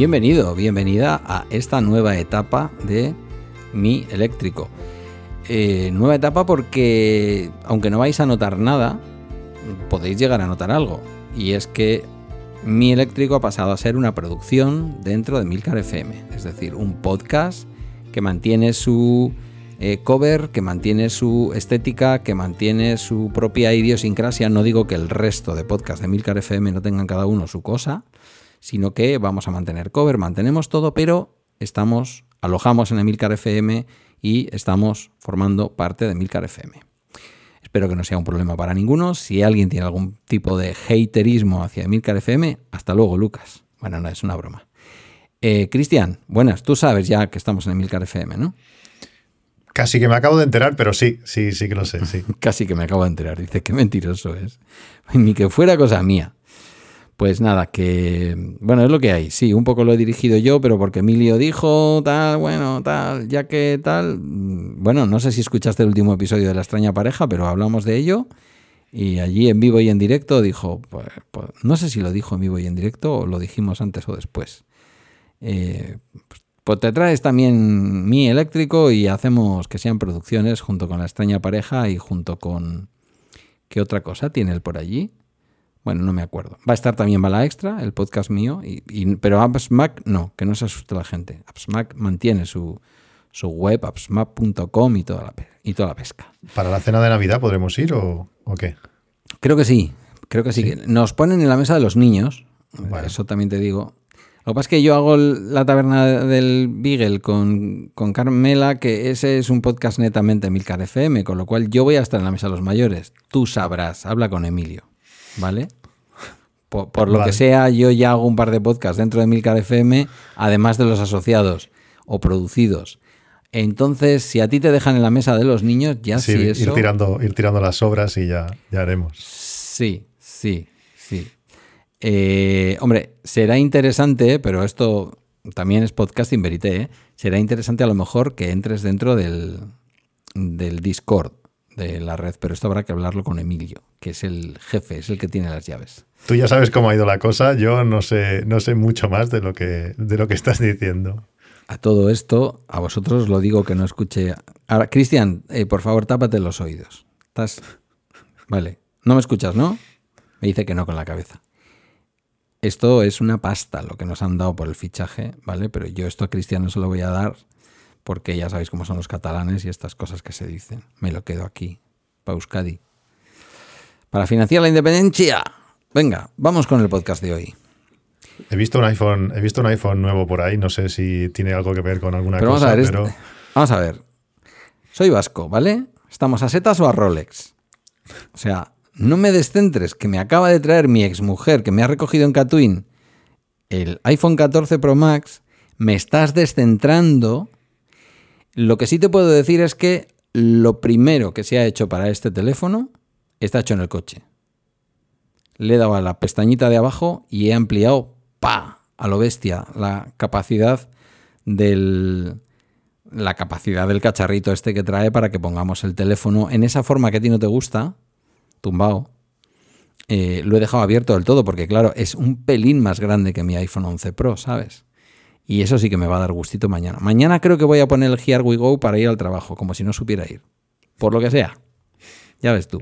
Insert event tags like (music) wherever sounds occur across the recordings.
Bienvenido, bienvenida a esta nueva etapa de mi eléctrico. Eh, nueva etapa porque, aunque no vais a notar nada, podéis llegar a notar algo. Y es que mi eléctrico ha pasado a ser una producción dentro de Milcar FM. Es decir, un podcast que mantiene su eh, cover, que mantiene su estética, que mantiene su propia idiosincrasia. No digo que el resto de podcasts de Milcar FM no tengan cada uno su cosa, sino que vamos a mantener cover, mantenemos todo, pero estamos, alojamos en Emilcar FM y estamos formando parte de Emilcar FM. Espero que no sea un problema para ninguno. Si alguien tiene algún tipo de haterismo hacia Emilcar FM, hasta luego, Lucas. Bueno, no, es una broma. Eh, Cristian, buenas, tú sabes ya que estamos en Emilcar FM, ¿no? Casi que me acabo de enterar, pero sí, sí, sí que lo sé, sí. (laughs) Casi que me acabo de enterar. Dice, qué mentiroso es. Ni que fuera cosa mía. Pues nada, que bueno, es lo que hay. Sí, un poco lo he dirigido yo, pero porque Emilio dijo tal, bueno, tal, ya que tal. Mm, bueno, no sé si escuchaste el último episodio de La extraña pareja, pero hablamos de ello. Y allí en vivo y en directo dijo, pues, pues no sé si lo dijo en vivo y en directo o lo dijimos antes o después. Eh, pues, pues te traes también mi eléctrico y hacemos que sean producciones junto con la extraña pareja y junto con... ¿Qué otra cosa tiene él por allí? Bueno, no me acuerdo. Va a estar también Bala Extra, el podcast mío, y, pero AppsMac no, que no se asuste la gente. AppsMac mantiene su, su web, appsmac.com y, toda la, y toda la pesca. ¿Para la cena de Navidad podremos ir o, qué? Creo que sí, creo que sí. Nos ponen en la mesa de los niños, eso también te digo. Lo que pasa es que yo hago la taberna del Beagle con, con, Carmela, que ese es un podcast netamente Milcar FM, con lo cual yo voy a estar en la mesa de los mayores. Tú sabrás, habla con Emilio. ¿Vale? Por, lo que sea, yo ya hago un par de podcasts dentro de Milcar FM, además de los asociados o producidos. Entonces, si a ti te dejan en la mesa de los niños, ya sí, eso... ir tirando, ir tirando las obras y ya, ya haremos. Sí, sí, sí. Eh, hombre, será interesante, pero esto también es podcasting verité, ¿eh? será interesante a lo mejor que entres dentro del, del Discord de la red, pero esto habrá que hablarlo con Emilio, que es el jefe, es el que tiene las llaves. Tú ya sabes cómo ha ido la cosa, yo no sé, no sé mucho más de lo que, de lo que estás diciendo. A todo esto, a vosotros lo digo que no escuche. Ahora, Cristian, eh, por favor, tápate los oídos. Estás. Vale. No me escuchas, ¿no? Me dice que no con la cabeza. Esto es una pasta lo que nos han dado por el fichaje, ¿vale? Pero yo esto a Cristian no se lo voy a dar porque ya sabéis cómo son los catalanes y estas cosas que se dicen. Me lo quedo aquí, para Euskadi. Para financiar la independencia. Venga, vamos con el podcast de hoy. He visto un iPhone, he visto un iPhone nuevo por ahí, no sé si tiene algo que ver con alguna cosa, vamos a ver, pero... Vamos a ver. Soy vasco, ¿vale? ¿Estamos a setas o a Rolex? O sea, no me descentres, que me acaba de traer mi exmujer, que me ha recogido en Catwin, el iPhone 14 Pro Max, me estás descentrando lo que sí te puedo decir es que lo primero que se ha hecho para este teléfono está hecho en el coche. Le he dado a la pestañita de abajo y he ampliado, pa, a lo bestia, la capacidad del la capacidad del cacharrito este que trae para que pongamos el teléfono en esa forma que a ti no te gusta, tumbado. Eh, lo he dejado abierto del todo porque, claro, es un pelín más grande que mi iPhone 11 Pro, ¿sabes? Y eso sí que me va a dar gustito mañana. Mañana creo que voy a poner el Here We Go para ir al trabajo, como si no supiera ir. Por lo que sea. Ya ves tú.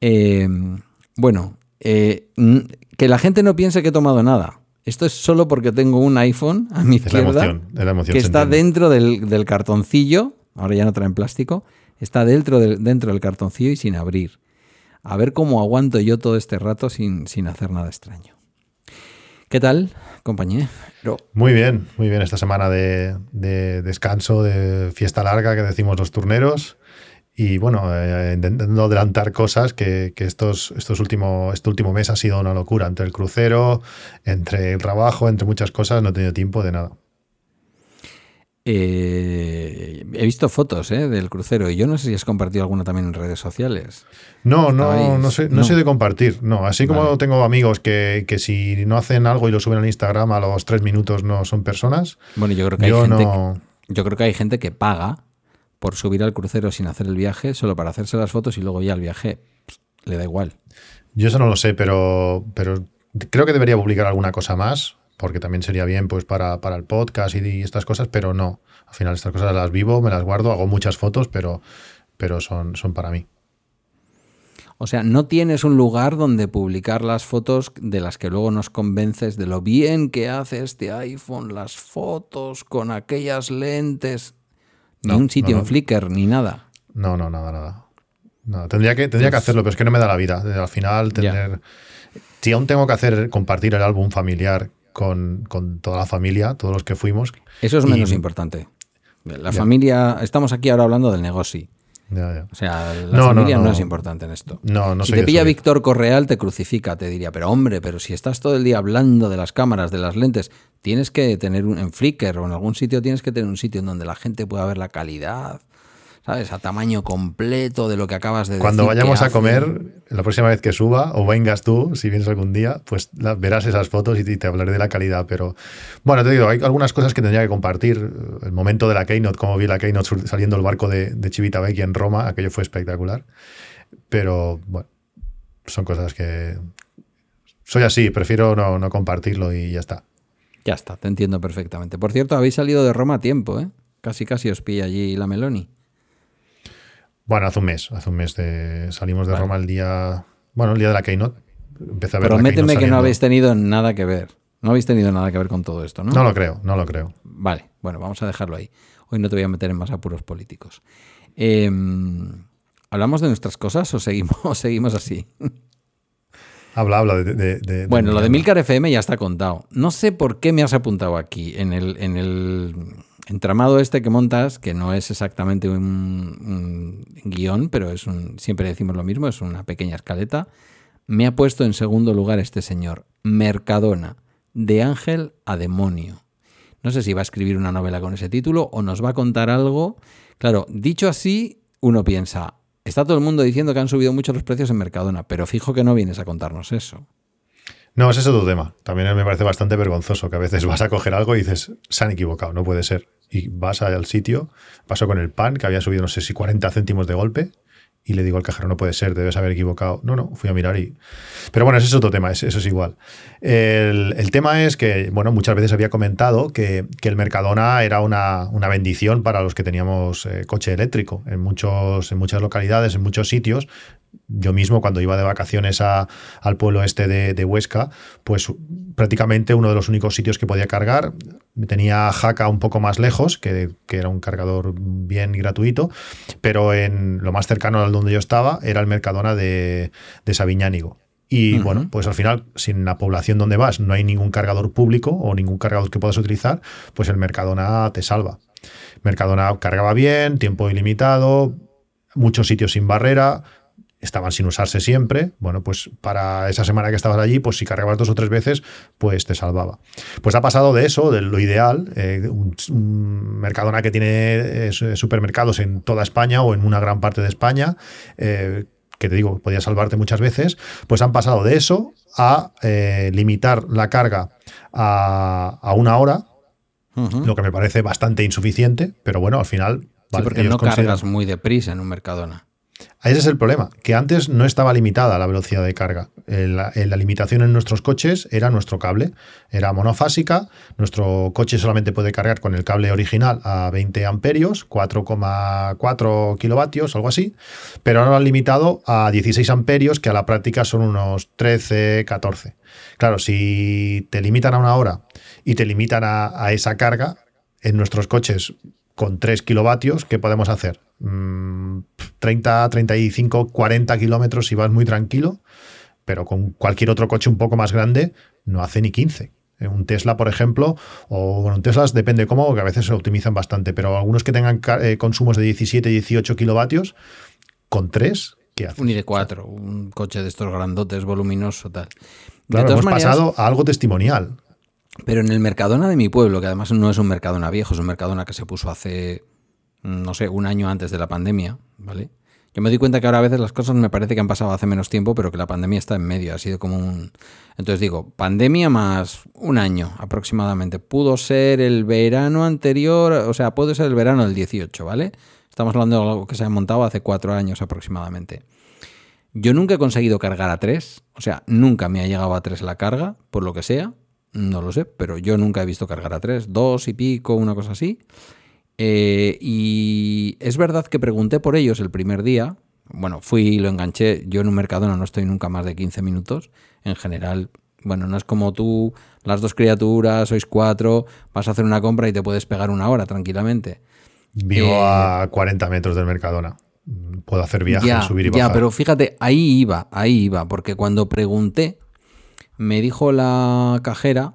Em, bueno, eh, que la gente no piense que he tomado nada. Esto es solo porque tengo un iPhone a mi izquierda que está dentro del, cartoncillo. Ahora ya no traen plástico. Está dentro del, dentro del cartoncillo y sin abrir. A ver cómo aguanto yo todo este rato sin, sin hacer nada extraño. ¿Qué tal, compañía? Muy bien, muy bien. Esta semana de, descanso, de fiesta larga que decimos los turneros. Y bueno, eh, intentando adelantar cosas que, estos, estos últimos, este último mes ha sido una locura. Entre el crucero, entre el trabajo, entre muchas cosas, no he tenido tiempo de nada. Eh, he visto fotos eh, del crucero y yo no sé si has compartido alguna también en redes sociales. No, no, no sé, no, sé de compartir. No, así como tengo amigos que, si no hacen algo y lo suben al Instagram a los tres minutos no son personas. Bueno, yo creo que hay gente. yo creo que hay gente que paga por subir al crucero sin hacer el viaje, solo para hacerse las fotos y luego ya el viaje le da igual. Yo eso no lo sé, pero, pero creo que debería publicar alguna cosa más porque también sería bien pues para, para el podcast y, estas cosas, pero no. Al final estas cosas las vivo, me las guardo, hago muchas fotos, pero, pero son, son para mí. O sea, no tienes un lugar donde publicar las fotos de las que luego nos convences de lo bien que hace este iPhone, las fotos con aquellas lentes. Ni un sitio en Flickr, ni nada. No, no, nada, nada. No, tendría que, tendría que pues hacerlo, pero es que no me da la vida. Al final, tener. Si aún tengo que hacer, compartir el álbum familiar con, toda la familia, todos los que fuimos. Eso es menos importante. La familia, estamos aquí ahora hablando del negocio. O sea, la familia no, es importante en esto. No, no si te pilla Víctor Correal, te crucifica, te diría, pero hombre, pero si estás todo el día hablando de las cámaras, de las lentes, tienes que tener un, en Flickr o en algún sitio, tienes que tener un sitio en donde la gente pueda ver la calidad, ¿sabes? A tamaño completo de lo que acabas de Cuando vayamos a comer, la próxima vez que suba, o vengas tú, si vienes algún día, pues verás esas fotos y te hablaré de la calidad. Pero bueno, te digo, hay algunas cosas que tendría que compartir. El momento de la Keynote, como vi la Keynote saliendo el barco de, de Civitavecchia en Roma, aquello fue espectacular. Pero bueno, son cosas que. Soy así, prefiero no, no compartirlo y ya está. Ya está, te entiendo perfectamente. Por cierto, habéis salido de Roma a tiempo, ¿eh? Casi casi os pilla allí la Meloni. Bueno, hace un mes, hace un mes de, salimos de Roma el día, bueno, el día de la Keynote. Empecé a ver Prométeme que no habéis tenido nada que ver. No habéis tenido nada que ver con todo esto, ¿no? No lo creo, no lo creo. Vale, bueno, vamos a dejarlo ahí. Hoy no te voy a meter en más apuros políticos. Em, ¿Hablamos de nuestras cosas o seguimos, (laughs) seguimos así? Habla, habla de... bueno, lo de Milcar FM ya está contado. No sé por qué me has apuntado aquí en el, en el entramado este que montas, que no es exactamente un, guion, pero es un, siempre decimos lo mismo, es una pequeña escaleta, me ha puesto en segundo lugar este señor, Mercadona, de ángel a demonio. No sé si va a escribir una novela con ese título o nos va a contar algo. Claro, dicho así, uno piensa, está todo el mundo diciendo que han subido mucho los precios en Mercadona, pero fijo que no vienes a contarnos eso. No, ese es otro tema. También me parece bastante vergonzoso que a veces vas a coger algo y dices, se han equivocado, no puede ser y vas al sitio, pasó con el pan, que había subido no sé si 40 céntimos de golpe, y le digo al cajero, no puede ser, debes haber equivocado. No, no, fui a mirar y... Pero bueno, ese es otro tema, eso es igual. El, tema es que, bueno, muchas veces había comentado que, el Mercadona era una, bendición para los que teníamos eh, coche eléctrico. En, muchos, en muchas localidades, en muchos sitios, yo mismo cuando iba de vacaciones al pueblo este de, Huesca, pues prácticamente uno de los únicos sitios que podía cargar, tenía Jaca un poco más lejos, que, era un cargador bien gratuito, pero en lo más cercano al donde yo estaba era el Mercadona de, de Sabiñánigo. Y bueno, pues al final, si en la población donde vas no hay ningún cargador público o ningún cargador que puedas utilizar, pues el Mercadona te salva. Mercadona cargaba bien, tiempo ilimitado, muchos sitios sin barrera, estaban sin usarse siempre, bueno, pues para esa semana que estabas allí, pues si cargabas dos o tres veces, pues te salvaba. Pues ha pasado de eso, de lo ideal, eh, un, Mercadona que tiene eh, supermercados en toda España o en una gran parte de España, eh, que te digo, podía salvarte muchas veces, pues han pasado de eso a limitar la carga a, una hora, lo que me parece bastante insuficiente, pero bueno, al final... Sí, porque no cargas muy deprisa en un Mercadona. Ese es el problema, que antes no estaba limitada la velocidad de carga. La, limitación en nuestros coches era nuestro cable, era monofásica, nuestro coche solamente puede cargar con el cable original a 20 amperios, 4,4 kilovatios, algo así, pero ahora lo han limitado a 16 amperios, que a la práctica son unos 13, 14. Claro, si te limitan a una hora y te limitan a, a esa carga, en nuestros coches con 3 kilovatios, ¿qué podemos hacer? 30, 35, 40 kilómetros si vas muy tranquilo, pero con cualquier otro coche un poco más grande no hace ni 15. Eh, un Tesla, por ejemplo, o bueno, un Tesla depende cómo, que a veces se optimizan bastante, pero algunos que tengan eh, consumos de 17, 18 kilovatios, con 3, ¿qué haces? Un ID4, un coche de estos grandotes, voluminoso, tal. Claro, hemos pasado a algo testimonial. Pero en el Mercadona de mi pueblo, que además no es un Mercadona viejo, es un Mercadona que se puso hace no sé, un año antes de la pandemia, ¿vale? Yo me di cuenta que ahora a veces las cosas me parece que han pasado hace menos tiempo, pero que la pandemia está en medio, ha sido como un... Entonces digo, pandemia más un año aproximadamente. Pudo ser el verano anterior, o sea, puede ser el verano del 18, ¿vale? Estamos hablando de algo que se ha montado hace cuatro años aproximadamente. Yo nunca he conseguido cargar a tres, o sea, nunca me ha llegado a tres la carga, por lo que sea. No lo sé, pero yo nunca he visto cargar a 3, 2 y pico, una cosa así. Eh, y es verdad que pregunté por ellos el primer día. Bueno, fui y lo enganché. Yo en un Mercadona no estoy nunca más de 15 minutos. En general, bueno, no es como tú, las dos criaturas, sois cuatro, vas a hacer una compra y te puedes pegar una hora tranquilamente. Vivo Eh, a 40 metros del Mercadona. Puedo hacer viajes, ya, subir y bajar. Ya, pero fíjate, ahí iba, ahí iba, porque cuando pregunté, me dijo la cajera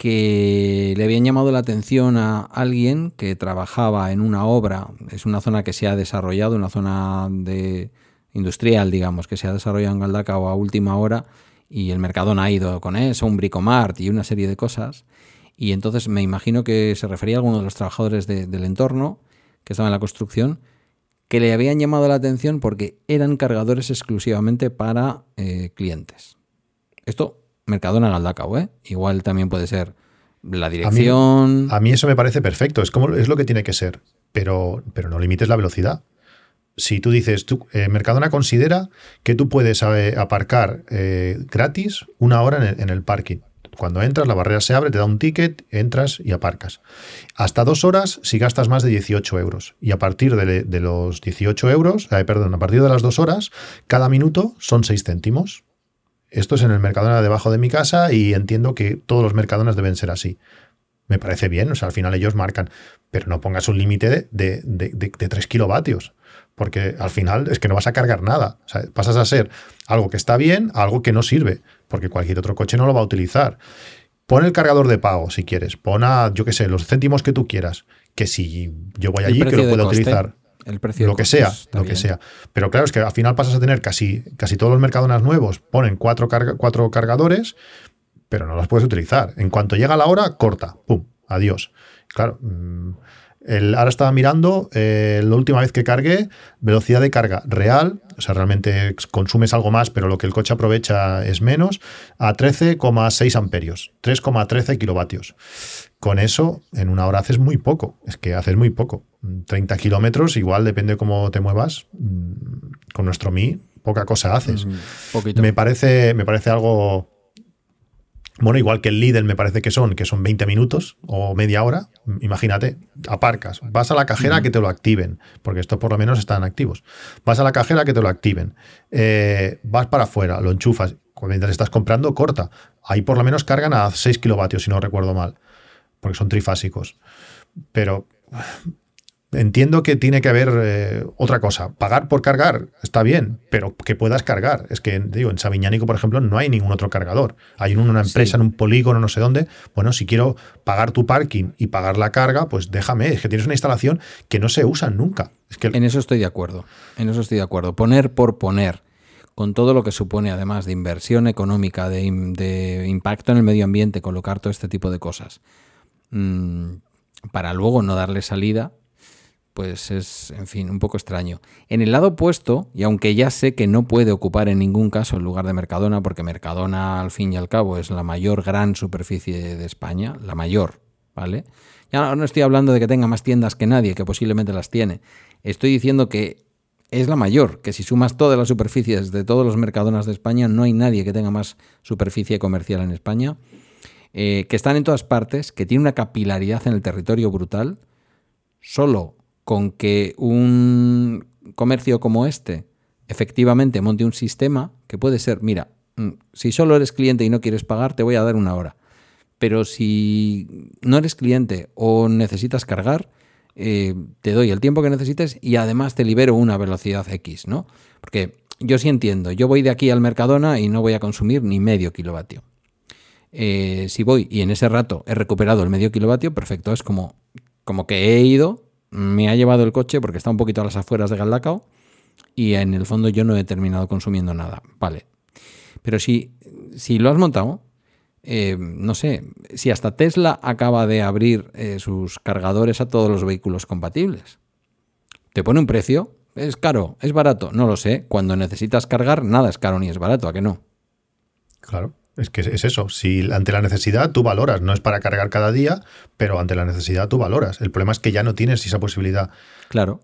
que le habían llamado la atención a alguien que trabajaba en una obra, es una zona que se ha desarrollado, una zona de industrial, digamos, que se ha desarrollado en Galdacao a última hora y el Mercadona ha ido con eso, un Bricomart y una serie de cosas. Y entonces me imagino que se refería a alguno de los trabajadores de- del entorno que estaba en la construcción que le habían llamado la atención porque eran cargadores exclusivamente para eh, clientes. Esto, Mercadona Galdacao, ¿eh? Igual también puede ser la dirección. A mí eso me parece perfecto, es, como, es lo que tiene que ser, pero, pero no limites la velocidad. Si tú dices, tú, eh, Mercadona considera que tú puedes eh, aparcar eh, gratis una hora en el, en el parking. Cuando entras, la barrera se abre, te da un ticket, entras y aparcas. Hasta dos horas si gastas más de 18 euros. Y a partir de, de los 18 euros, eh, perdón, a partir de las dos horas, cada minuto son 6 céntimos. Esto es en el Mercadona debajo de mi casa y entiendo que todos los Mercadonas deben ser así. Me parece bien, o sea, al final ellos marcan, pero no pongas un límite de, de, de, de, de 3 kilovatios, porque al final es que no vas a cargar nada. O sea, pasas a ser algo que está bien a algo que no sirve, porque cualquier otro coche no lo va a utilizar. Pon el cargador de pago si quieres, pon a, yo qué sé, los céntimos que tú quieras, que si yo voy allí, que lo pueda utilizar. El precio lo que sea, lo bien. que sea. Pero claro, es que al final pasas a tener casi, casi todos los mercadonas nuevos, ponen cuatro, carga, cuatro cargadores, pero no los puedes utilizar. En cuanto llega la hora, corta, pum, adiós. Claro, el, ahora estaba mirando, eh, la última vez que cargué, velocidad de carga real, o sea, realmente consumes algo más, pero lo que el coche aprovecha es menos, a 13,6 amperios, 3,13 kilovatios. Con eso, en una hora haces muy poco, es que haces muy poco. 30 kilómetros, igual depende cómo te muevas, con nuestro Mi, poca cosa haces. Poquito. Me parece, me parece algo bueno, igual que el Lidl me parece que son, que son 20 minutos o media hora. Imagínate, aparcas, vas a la cajera a que te lo activen, porque estos por lo menos están activos. Vas a la cajera a que te lo activen. Eh, vas para afuera, lo enchufas. Mientras estás comprando, corta. Ahí por lo menos cargan a 6 kilovatios, si no recuerdo mal, porque son trifásicos. Pero entiendo que tiene que haber eh, otra cosa. Pagar por cargar está bien, pero que puedas cargar. Es que, digo, en Sabiñánico, por ejemplo, no hay ningún otro cargador. Hay una empresa, sí. en un polígono, no sé dónde. Bueno, si quiero pagar tu parking y pagar la carga, pues déjame. Es que tienes una instalación que no se usa nunca. Es que... En eso estoy de acuerdo. En eso estoy de acuerdo. Poner por poner. Con todo lo que supone, además, de inversión económica, de, de impacto en el medio ambiente, colocar todo este tipo de cosas. Mmm, para luego no darle salida, pues es, en fin, un poco extraño. En el lado opuesto, y aunque ya sé que no puede ocupar en ningún caso el lugar de Mercadona, porque Mercadona, al fin y al cabo, es la mayor gran superficie de España, la mayor, ¿vale? Ya no estoy hablando de que tenga más tiendas que nadie, que posiblemente las tiene. Estoy diciendo que es la mayor, que si sumas todas las superficies de todos los Mercadonas de España, no hay nadie que tenga más superficie comercial en España, eh, que están en todas partes, que tiene una capilaridad en el territorio brutal, solo con que un comercio como este efectivamente monte un sistema que puede ser, mira, si solo eres cliente y no quieres pagar, te voy a dar una hora. Pero si no eres cliente o necesitas cargar, eh, te doy el tiempo que necesites y además te libero una velocidad X, ¿no? Porque yo sí entiendo, yo voy de aquí al Mercadona y no voy a consumir ni medio kilovatio. Eh, si voy y en ese rato he recuperado el medio kilovatio, perfecto, es como, como que he ido, me ha llevado el coche porque está un poquito a las afueras de Galdacao y en el fondo yo no he terminado consumiendo nada. Vale. Pero si, si lo has montado, eh, no sé, si hasta Tesla acaba de abrir eh, sus cargadores a todos los vehículos compatibles, te pone un precio, es caro, es barato, no lo sé. Cuando necesitas cargar, nada es caro ni es barato, ¿a que no? Claro. Es que es eso, si ante la necesidad tú valoras, no es para cargar cada día, pero ante la necesidad tú valoras. El problema es que ya no tienes esa posibilidad. Claro.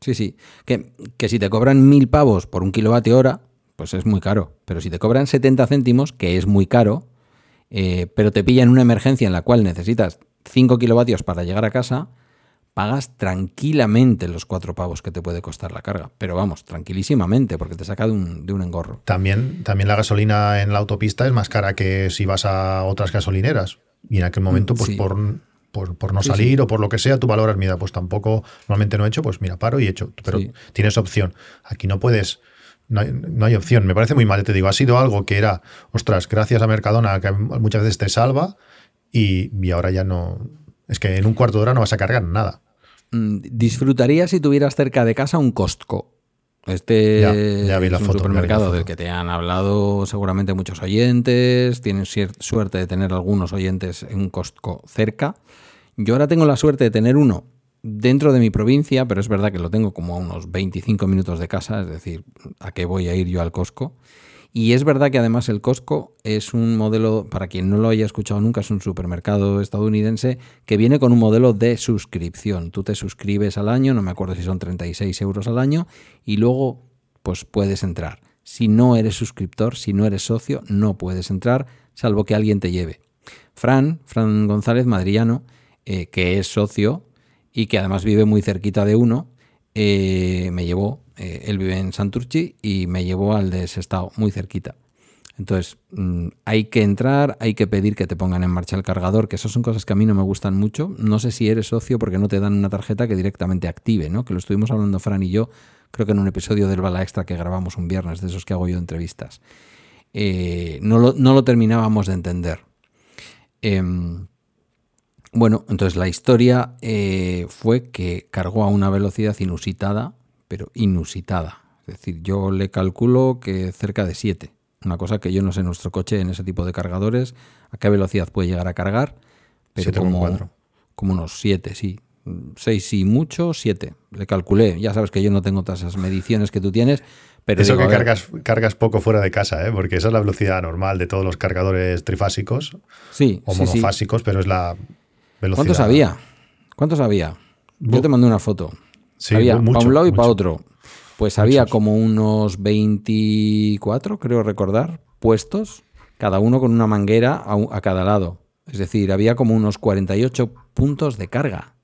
Sí, sí. Que, que si te cobran mil pavos por un kilovatio hora, pues es muy caro. Pero si te cobran 70 céntimos, que es muy caro, eh, pero te pilla en una emergencia en la cual necesitas 5 kilovatios para llegar a casa, pagas tranquilamente los cuatro pavos que te puede costar la carga. Pero vamos, tranquilísimamente, porque te saca de un, de un engorro. También, también la gasolina en la autopista es más cara que si vas a otras gasolineras. Y en aquel momento, pues Sí. por, por, por no Sí, salir o por lo que sea, tú valoras, mira, pues tampoco, normalmente no he hecho, pues mira, paro y he hecho. Pero tienes opción. Aquí no puedes. No hay, no hay opción. Me parece muy mal, te digo. Ha sido algo que era, ostras, gracias a Mercadona, que muchas veces te salva, y, y ahora ya no. Es que en un cuarto de hora no vas a cargar nada. Mm, Disfrutaría si tuvieras cerca de casa un Costco. Este Ya, ya vi la es un foto, la supermercado del que te han hablado seguramente muchos oyentes. Tienes suerte de tener algunos oyentes en un Costco cerca. Yo ahora tengo la suerte de tener uno dentro de mi provincia, pero es verdad que lo tengo como a unos 25 minutos de casa, es decir, ¿a qué voy a ir yo al Costco? Y es verdad que además el Costco es un modelo, para quien no lo haya escuchado nunca, es un supermercado estadounidense que viene con un modelo de suscripción. Tú te suscribes al año, no me acuerdo si son 36 euros al año, y luego pues puedes entrar. Si no eres suscriptor, si no eres socio, no puedes entrar, salvo que alguien te lleve. Fran, Fran González, madrillano, eh, que es socio y que además vive muy cerquita de uno, eh, me llevó, eh, él vive en Santurchi y me llevó al de Sestao, muy cerquita. Entonces, mm, hay que entrar, hay que pedir que te pongan en marcha el cargador, que esas son cosas que a mí no me gustan mucho. No sé si eres socio porque no te dan una tarjeta que directamente active, ¿no? Que lo estuvimos hablando Fran y yo, creo que en un episodio del Bala Extra que grabamos un viernes, de esos que hago yo entrevistas. Eh, no, lo, no lo terminábamos de entender. Em, bueno, entonces la historia eh, fue que cargó a una velocidad inusitada, pero inusitada. Es decir, yo le calculo que cerca de 7. Una cosa que yo no sé nuestro coche en ese tipo de cargadores, a qué velocidad puede llegar a cargar, pero 7,4. como, como unos 7, sí. 6 sí mucho, 7. Le calculé. Ya sabes que yo no tengo todas esas mediciones que tú tienes, pero Eso digo, que ver, cargas, cargas poco fuera de casa, ¿eh? porque esa es la velocidad normal de todos los cargadores trifásicos sí, o sí, sí. monofásicos, pero es la velocidad. ¿Cuántos había? ¿Cuántos había? Yo te mandé una foto. Sí, había para un lado y para otro. Pues había como unos 24, creo recordar, puestos, cada uno con una manguera a, a cada lado. Es decir, había como unos 48 puntos de carga.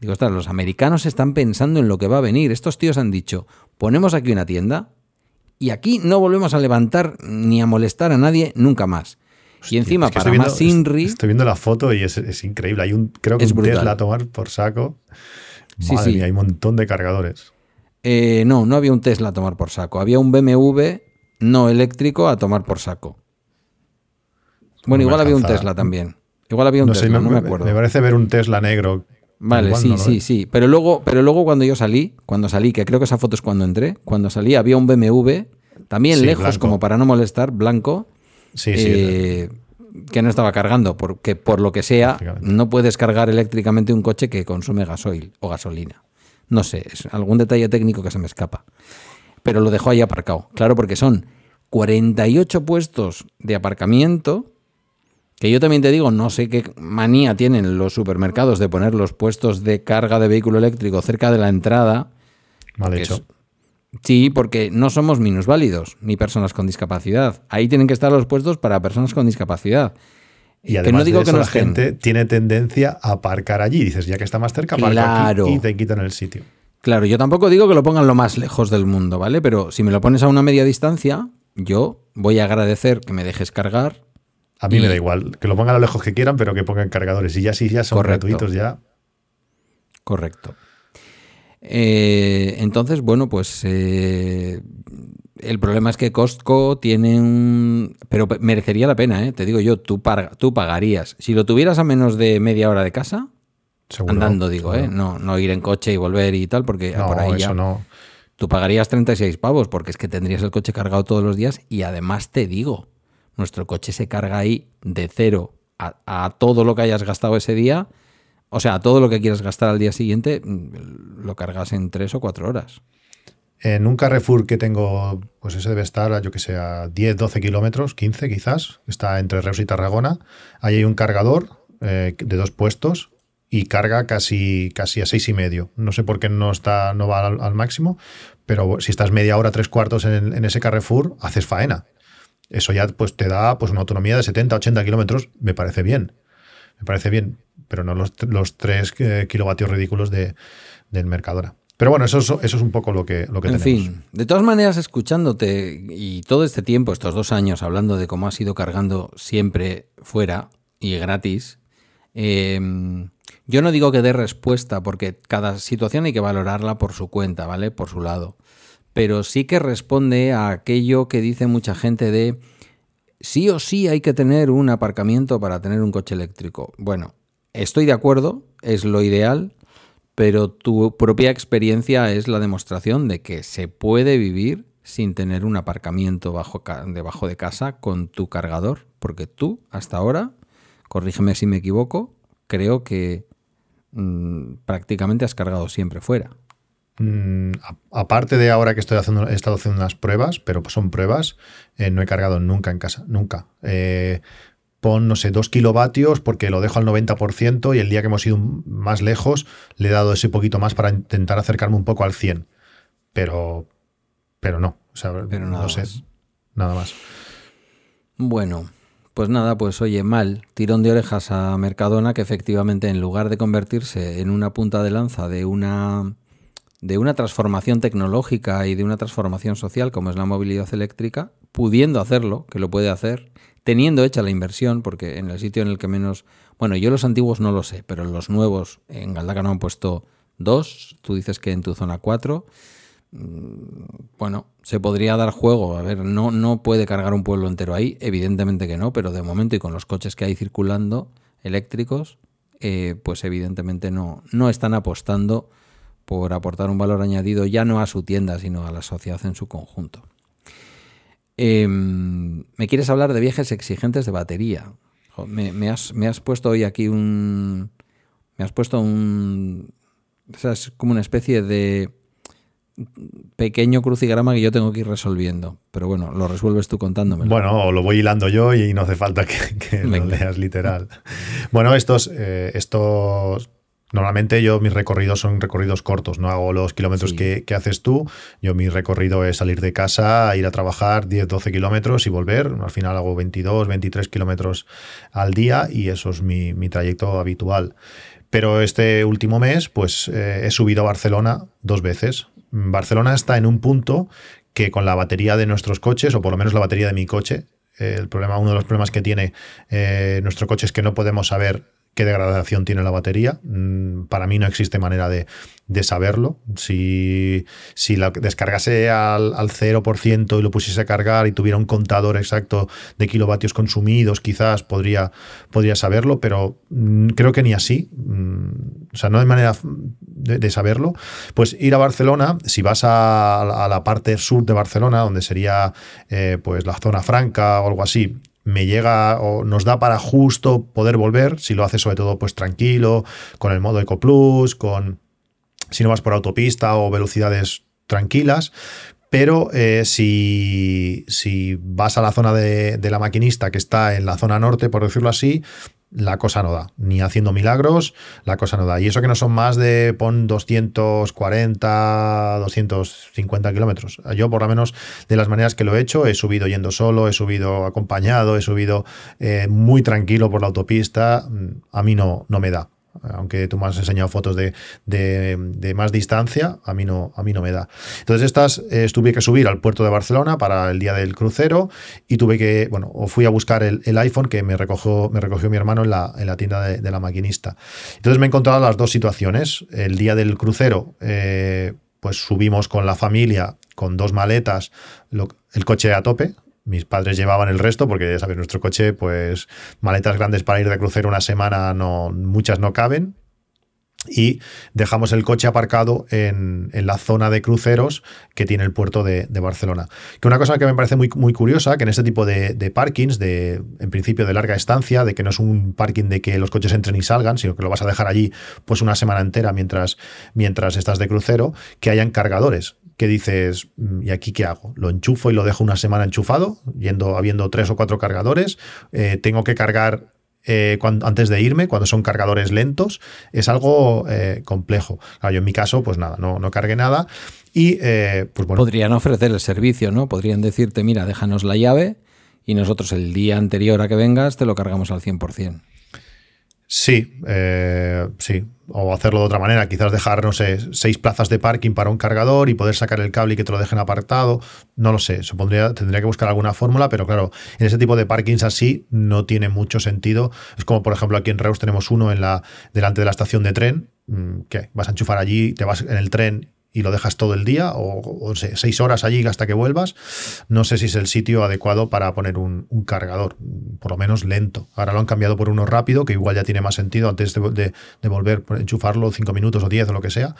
Digo, ostras, los americanos están pensando en lo que va a venir. Estos tíos han dicho, ponemos aquí una tienda y aquí no volvemos a levantar ni a molestar a nadie nunca más. y encima, Es que para más Inri... Estoy viendo la foto y es, es increíble. Hay un, creo que Es un. Tesla a tomar por saco. Sí, Madre sí. mía, hay un montón de cargadores. Eh, no, no había un Tesla a tomar por saco. Había un BMW no eléctrico a tomar por saco. Bueno, No igual había un. Tesla también. Igual había un No sé, Tesla, me, no me me- acuerdo. me parece ver un Tesla negro. Vale, Igual sí, no sí, es. sí. Pero luego, pero luego cuando yo salí, cuando salí, que creo que esa foto es cuando entré, cuando salí había un BMW, también Sí, lejos, blanco. como para no molestar, blanco, Sí, sí. eh, que no estaba cargando, porque por lo que sea, no puedes cargar eléctricamente un coche que consume gasoil o gasolina. No sé, es algún detalle técnico que se me escapa. Pero lo dejó ahí aparcado. Claro, porque son 48 puestos de aparcamiento, que yo también te digo, no sé qué manía tienen los supermercados de poner los puestos de carga de vehículo eléctrico cerca de la entrada. Mal hecho. es- Sí, porque no somos minusválidos ni personas con discapacidad. Ahí tienen que estar los puestos para personas con discapacidad. Y que además no digo de que no la estén. gente tiene tendencia a aparcar allí. Dices, ya que está más cerca, aparca Claro. aquí y te quitan el sitio. Claro, yo tampoco digo que lo pongan lo más lejos del mundo, ¿vale? Pero si me lo pones a una media distancia, yo voy a agradecer que me dejes cargar. A mí Y- me da igual. Que lo pongan a lo lejos que quieran, pero que pongan cargadores. Y ya si ya son Correcto. gratuitos, ya. Correcto. Eh, entonces, bueno, pues eh, el problema es que Costco tiene un... Pero pe- merecería la pena, ¿eh? Te digo yo, tú, par- tú pagarías. Si lo tuvieras a menos de media hora de casa, Seguro. andando digo, ¿eh? No, no ir en coche y volver y tal, porque No, por ahí ya... eso no. Tú pagarías 36 pavos porque es que tendrías el coche cargado todos los días y además te digo, nuestro coche se carga ahí de cero a, a todo lo que hayas gastado ese día, o sea, todo lo que quieras gastar al día siguiente, mm, lo cargas en tres o cuatro horas. En un Carrefour que tengo, pues ese debe estar, yo que sé, a 10, 12 kilómetros, 15 quizás, está entre Reus y Tarragona. Ahí hay un cargador eh, de dos puestos y carga casi, casi a seis y medio. No sé por qué no, está, no va al, al máximo, pero si estás media hora, tres cuartos en, en ese Carrefour, haces faena. Eso ya pues, te da pues, una autonomía de 70, 80 kilómetros, me parece bien. Me parece bien, pero no los, los 3 eh, kilovatios ridículos de, del Mercadona. Pero bueno, eso, eso es un poco lo que, lo que en tenemos. fin, de todas maneras, escuchándote y todo este tiempo, estos dos años, hablando de cómo has ido cargando siempre fuera y gratis, eh, yo no digo que dé respuesta, porque cada situación hay que valorarla por su cuenta, ¿vale? Por su lado. Pero sí que responde a aquello que dice mucha gente de sí o sí hay que tener un aparcamiento para tener un coche eléctrico. Bueno, estoy de acuerdo, es lo ideal, pero tu propia experiencia es la demostración de que se puede vivir sin tener un aparcamiento bajo debajo de casa con tu cargador, porque tú hasta ahora, corrígeme si me equivoco, creo que mmm, prácticamente has cargado siempre fuera. Mm, aparte de ahora que estoy haciendo, he estado haciendo unas pruebas, pero son pruebas, eh, no he cargado nunca en casa, nunca. Eh, pon, no sé, dos kilovatios porque lo dejo al 90% y el día que hemos ido más lejos le he dado ese poquito más para intentar acercarme un poco al 100. Pero, pero no, o sea, pero nada no sé, más. nada más. Bueno, pues nada, pues oye, mal, tirón de orejas a Mercadona que efectivamente en lugar de convertirse en una punta de lanza de una de una transformación tecnológica y de una transformación social como es la movilidad eléctrica, pudiendo hacerlo, que lo puede hacer, teniendo hecha la inversión, porque en el sitio en el que menos, bueno, yo los antiguos no lo sé, pero los nuevos en Galdácano han puesto dos, tú dices que en tu zona cuatro, mm, bueno, se podría dar juego, a ver, no, no puede cargar un pueblo entero ahí, evidentemente que no, pero de momento y con los coches que hay circulando eléctricos, eh, pues evidentemente no, no están apostando por aportar un valor añadido ya no a su tienda, sino a la sociedad en su conjunto. Eh, ¿Me quieres hablar de viajes exigentes de batería? Me, me, has, me, has, puesto hoy aquí un... Me has puesto un... O sea, es como una especie de pequeño crucigrama que yo tengo que ir resolviendo. Pero bueno, lo resuelves tú contándome. Bueno, lo voy hilando yo y no hace falta que, que lo leas literal. Bueno, estos, eh, estos Normalmente yo mis recorridos son recorridos cortos, no hago los kilómetros sí. que, que, haces tú. Yo mi recorrido es salir de casa, ir a trabajar 10, 12 kilómetros y volver. Al final hago 22, 23 kilómetros al día y eso es mi, mi, trayecto habitual. Pero este último mes pues eh, he subido a Barcelona dos veces. Barcelona está en un punto que con la batería de nuestros coches, o por lo menos la batería de mi coche, el problema, uno de los problemas que tiene eh, nuestro coche es que no podemos saber qué degradación tiene la batería. Mm, para mí no existe manera de, de saberlo. Si, si la descargase al, al 0% y lo pusiese a cargar y tuviera un contador exacto de kilovatios consumidos, quizás podría, podría saberlo, pero mm, creo que ni así. Mm, o sea, no hay manera de, saberlo. Pues ir a Barcelona, si vas a, a la parte sur de Barcelona, donde sería eh, pues la zona franca o algo así, me llega o nos da para justo poder volver, si lo haces sobre todo pues tranquilo, con el modo Eco Plus, con si no vas por autopista o velocidades tranquilas. Pero eh, si, si, vas a la zona de, de, la maquinista que está en la zona norte, por decirlo así, la cosa no da. Ni haciendo milagros, la cosa no da. Y eso que no son más de, pon 240, 250 kilómetros. Yo, por lo menos, de las maneras que lo he hecho, he subido yendo solo, he subido acompañado, he subido eh, muy tranquilo por la autopista. A mí no, no me da aunque tú me has enseñado fotos de, de, más distancia, a mí no, a mí no me da. Entonces estas eh, tuve que subir al puerto de Barcelona para el día del crucero y tuve que, bueno, o fui a buscar el, iPhone que me recogió, me recogió mi hermano en la, en la tienda de, la maquinista. Entonces me he encontrado las dos situaciones. El día del crucero, eh, pues subimos con la familia, con dos maletas, el coche a tope, mis padres llevaban el resto porque, ya sabes, nuestro coche, pues maletas grandes para ir de crucero una semana, no, muchas no caben. Y dejamos el coche aparcado en, en la zona de cruceros que tiene el puerto de, Barcelona. Que una cosa que me parece muy, muy curiosa, que en este tipo de, de, parkings, de, en principio de larga estancia, de que no es un parking de que los coches entren y salgan, sino que lo vas a dejar allí pues una semana entera mientras, mientras estás de crucero, que hayan cargadores que dices, ¿y aquí qué hago? ¿Lo enchufo y lo dejo una semana enchufado, yendo, habiendo tres o cuatro cargadores? Eh, ¿Tengo que cargar eh, cuando, antes de irme, cuando son cargadores lentos? Es algo eh, complejo. Claro, yo en mi caso, pues nada, no, no cargué nada. Y, pues bueno. Podrían ofrecer el servicio, ¿no? Podrían decirte, mira, déjanos la llave y nosotros el día anterior a que vengas te lo cargamos al 100%. Sí, sí. O hacerlo de otra manera, quizás dejar, no sé, seis plazas de parking para un cargador y poder sacar el cable y que te lo dejen apartado. No lo sé, supondría, tendría que buscar alguna fórmula, pero claro, en ese tipo de parkings así no tiene mucho sentido. Es como, por ejemplo, aquí en Reus tenemos uno en la, delante de la estación de tren, mm, que vas a enchufar allí, te vas en el tren y lo dejas todo el día o, seis horas allí hasta que vuelvas, no sé si es el sitio adecuado para poner un, cargador, por lo menos lento. Ahora lo han cambiado por uno rápido, que igual ya tiene más sentido antes de, volver a enchufarlo cinco minutos o diez o lo que sea.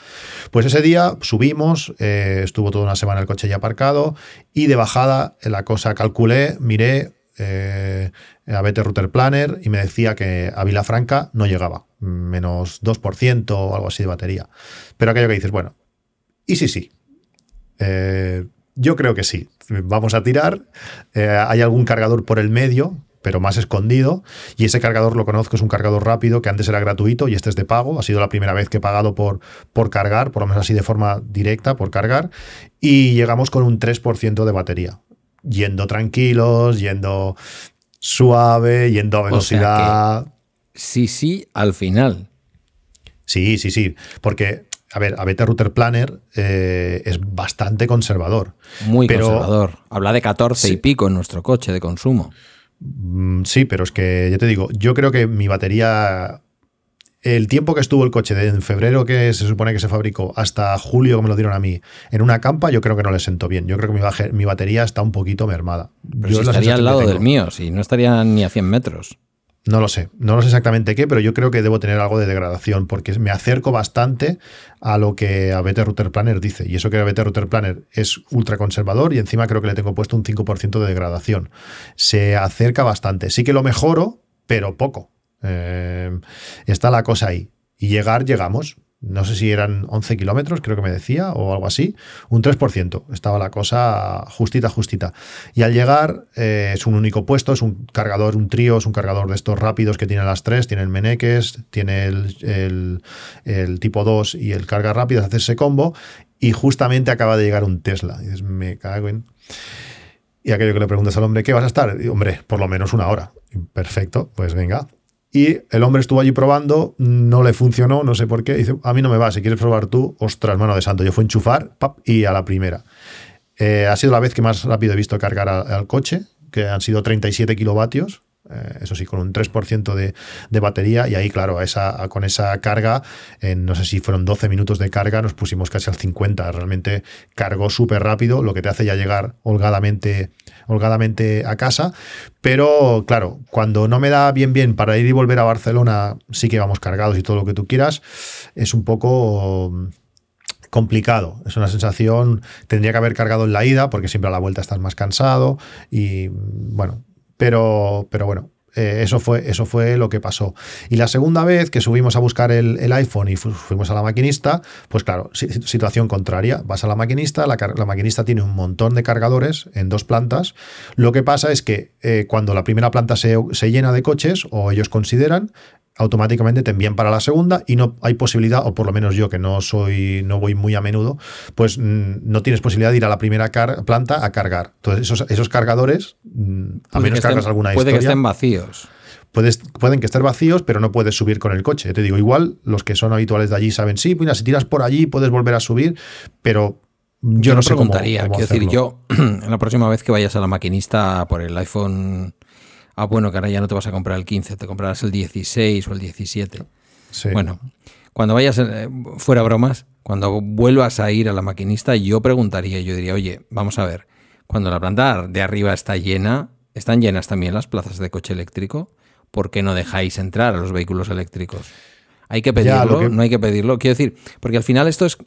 Pues ese día subimos, eh, estuvo toda una semana el coche ya aparcado y de bajada la cosa calculé, miré, eh, a BT Router Planner y me decía que a Vilafranca no llegaba, menos 2% o algo así de batería. Pero aquello que dices, bueno, y sí, sí. Eh, yo creo que sí. Vamos a tirar. Eh, hay algún cargador por el medio, pero más escondido. Y ese cargador lo conozco, es un cargador rápido que antes era gratuito y este es de pago. Ha sido la primera vez que he pagado por, por cargar, por lo menos así de forma directa, por cargar. Y llegamos con un 3% de batería. Yendo tranquilos, yendo suave, yendo a velocidad. sí, sí, al final. Sí, sí, sí. Porque a ver, Beta Router Planner eh, es bastante conservador. Muy conservador. Habla de 14 y pico en nuestro coche de consumo. Mm, sí, pero es que ya te digo, yo creo que mi batería. El tiempo que estuvo el coche, de en febrero que se supone que se fabricó, hasta julio que me lo dieron a mí, en una campa, yo creo que no le sentó bien. Yo creo que mi, batería está un poquito mermada. Pero yo estaría al lado del mío, si no estaría ni a 100 metros. No lo sé, no lo sé exactamente qué, pero yo creo que debo tener algo de degradación porque me acerco bastante a lo que a Better Router Planner dice. Y eso que a Better Router Planner es ultra conservador y encima creo que le tengo puesto un 5% de degradación. Se acerca bastante. Sí que lo mejoro, pero poco. Eh, está la cosa ahí. Y llegar, llegamos no sé si eran 11 kilómetros, creo que me decía, o algo así, un 3%. Estaba la cosa justita, justita. Y al llegar eh, es un único puesto, es un cargador, un trío, es un cargador de estos rápidos que tiene las tres, tiene el Meneques, tiene el, tipo 2 y el carga rápido, hacerse combo, y justamente acaba de llegar un Tesla. Y dices, me cago en... Y aquello que le preguntas al hombre, ¿qué vas a estar? hombre, por lo menos una hora. Perfecto, pues venga, y el hombre estuvo allí probando, no le funcionó, no sé por qué. Dice, a mí no me va, si quieres probar tú, ostras, mano de santo. Yo fui a enchufar pap, y a la primera. Eh, ha sido la vez que más rápido he visto cargar al coche, que han sido 37 kilovatios. Eh, eso sí, con un 3% de, de, batería y ahí, claro, con esa carga, en no sé si fueron 12 minutos de carga, nos pusimos casi al 50. Realmente cargó súper rápido, lo que te hace ya llegar holgadamente, holgadamente a casa. Pero claro, cuando no me da bien bien para ir y volver a Barcelona, sí que vamos cargados y todo lo que tú quieras, es un poco mm, complicado. Es una sensación, tendría que haber cargado en la ida, porque siempre a la vuelta estás más cansado y mm, bueno, pero, pero bueno, eh, eso, fue, eso fue lo que pasó. Y la segunda vez que subimos a buscar el, iPhone y fuimos a la maquinista, pues claro, situación contraria. Vas a la maquinista, la, maquinista tiene un montón de cargadores en dos plantas. Lo que pasa es que eh, cuando la primera planta se, se, llena de coches, o ellos consideran, automáticamente te envían para la segunda y no hay posibilidad, o por lo menos yo que no soy, no voy muy a menudo, pues mm, no tienes posibilidad de ir a la primera planta a cargar. Entonces, esos, cargadores, mm, a menos que cargas alguna puede que estén vacíos. Puedes, pueden que estén vacíos, pero no puedes subir con el coche. Te digo, igual los que son habituales de allí saben, sí, mira, si tiras por allí puedes volver a subir, pero yo, no sé preguntaría. Quiero decir, yo, (clears throat) la próxima vez que vayas a la maquinista por el iPhone Ah, bueno, que ahora ya no te vas a comprar el 15, te comprarás el 16 o el 17. Bueno, cuando vayas, eh, fuera bromas, cuando vuelvas a ir a la maquinista, yo preguntaría, yo diría, oye, vamos a ver, cuando la planta de arriba está llena, ¿están llenas también las plazas de coche eléctrico? ¿Por qué no dejáis entrar a los vehículos eléctricos? Hay que pedirlo, no hay que pedirlo. Quiero decir, porque al final esto es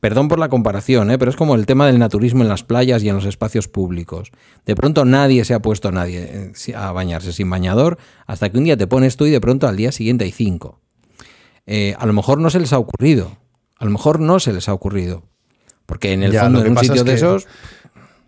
Perdón por la comparación, ¿eh? pero es como el tema del naturismo en las playas y en los espacios públicos. De pronto nadie se ha puesto a nadie eh, a bañarse sin bañador hasta que un día te pones tú y de pronto al día siguiente hay cinco. Eh, a lo mejor no se les ha ocurrido. A lo mejor no se les ha ocurrido. Porque en el fondo, en un sitio de esos.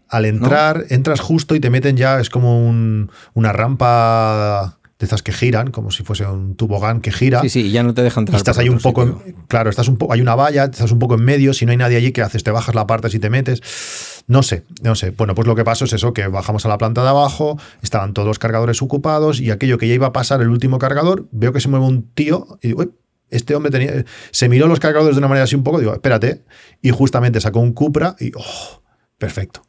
Al entrar, entras justo y te meten ya, es como una rampa de estas que giran, como si fuese un tubogán que gira. Sí, sí, ya no te dejan entrar. estás ahí un poco, claro, estás un poco, hay una valla, estás un poco en medio, si no hay nadie allí, ¿qué haces? Te bajas la parte si te metes. No sé, no sé. Bueno, pues lo que pasó es eso, que bajamos a la planta de abajo, estaban todos los cargadores ocupados y aquello que ya iba a pasar el último cargador, veo que se mueve un tío y digo, este hombre tenía, se miró los cargadores de una manera así un poco, digo, espérate, y justamente sacó un Cupra y, oh, perfecto.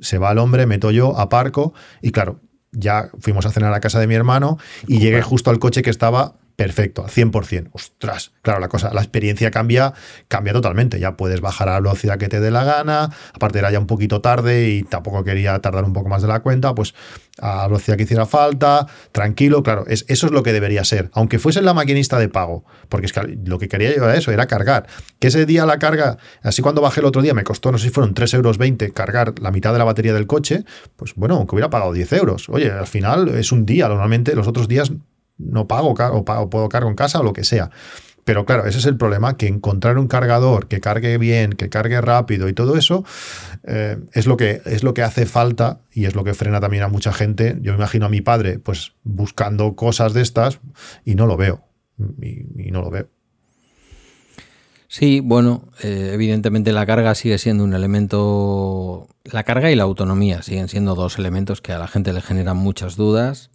Se va el hombre, meto yo, aparco y claro, ya fuimos a cenar a casa de mi hermano y llegué justo al coche que estaba perfecto, al 100%. Ostras, claro, la cosa, la experiencia cambia, cambia totalmente. Ya puedes bajar a la velocidad que te dé la gana. Aparte era ya un poquito tarde y tampoco quería tardar un poco más de la cuenta, pues a la velocidad que hiciera falta, tranquilo, claro, es, eso es lo que debería ser. Aunque fuese la maquinista de pago, porque es que lo que quería yo era eso, era cargar. Que ese día la carga, así cuando bajé el otro día me costó, no sé si fueron 3,20 euros cargar la mitad de la batería del coche, pues bueno, aunque hubiera pagado 10 euros. Oye, al final es un día, normalmente los otros días no pago o, puedo cargar en casa o lo que sea. Pero claro, ese es el problema, que encontrar un cargador que cargue bien, que cargue rápido y todo eso, eh, es, lo que, es lo que hace falta y es lo que frena también a mucha gente. Yo imagino a mi padre pues buscando cosas de estas y no lo veo. Y, no lo veo. Sí, bueno, eh, evidentemente la carga sigue siendo un elemento, la carga y la autonomía siguen siendo dos elementos que a la gente le generan muchas dudas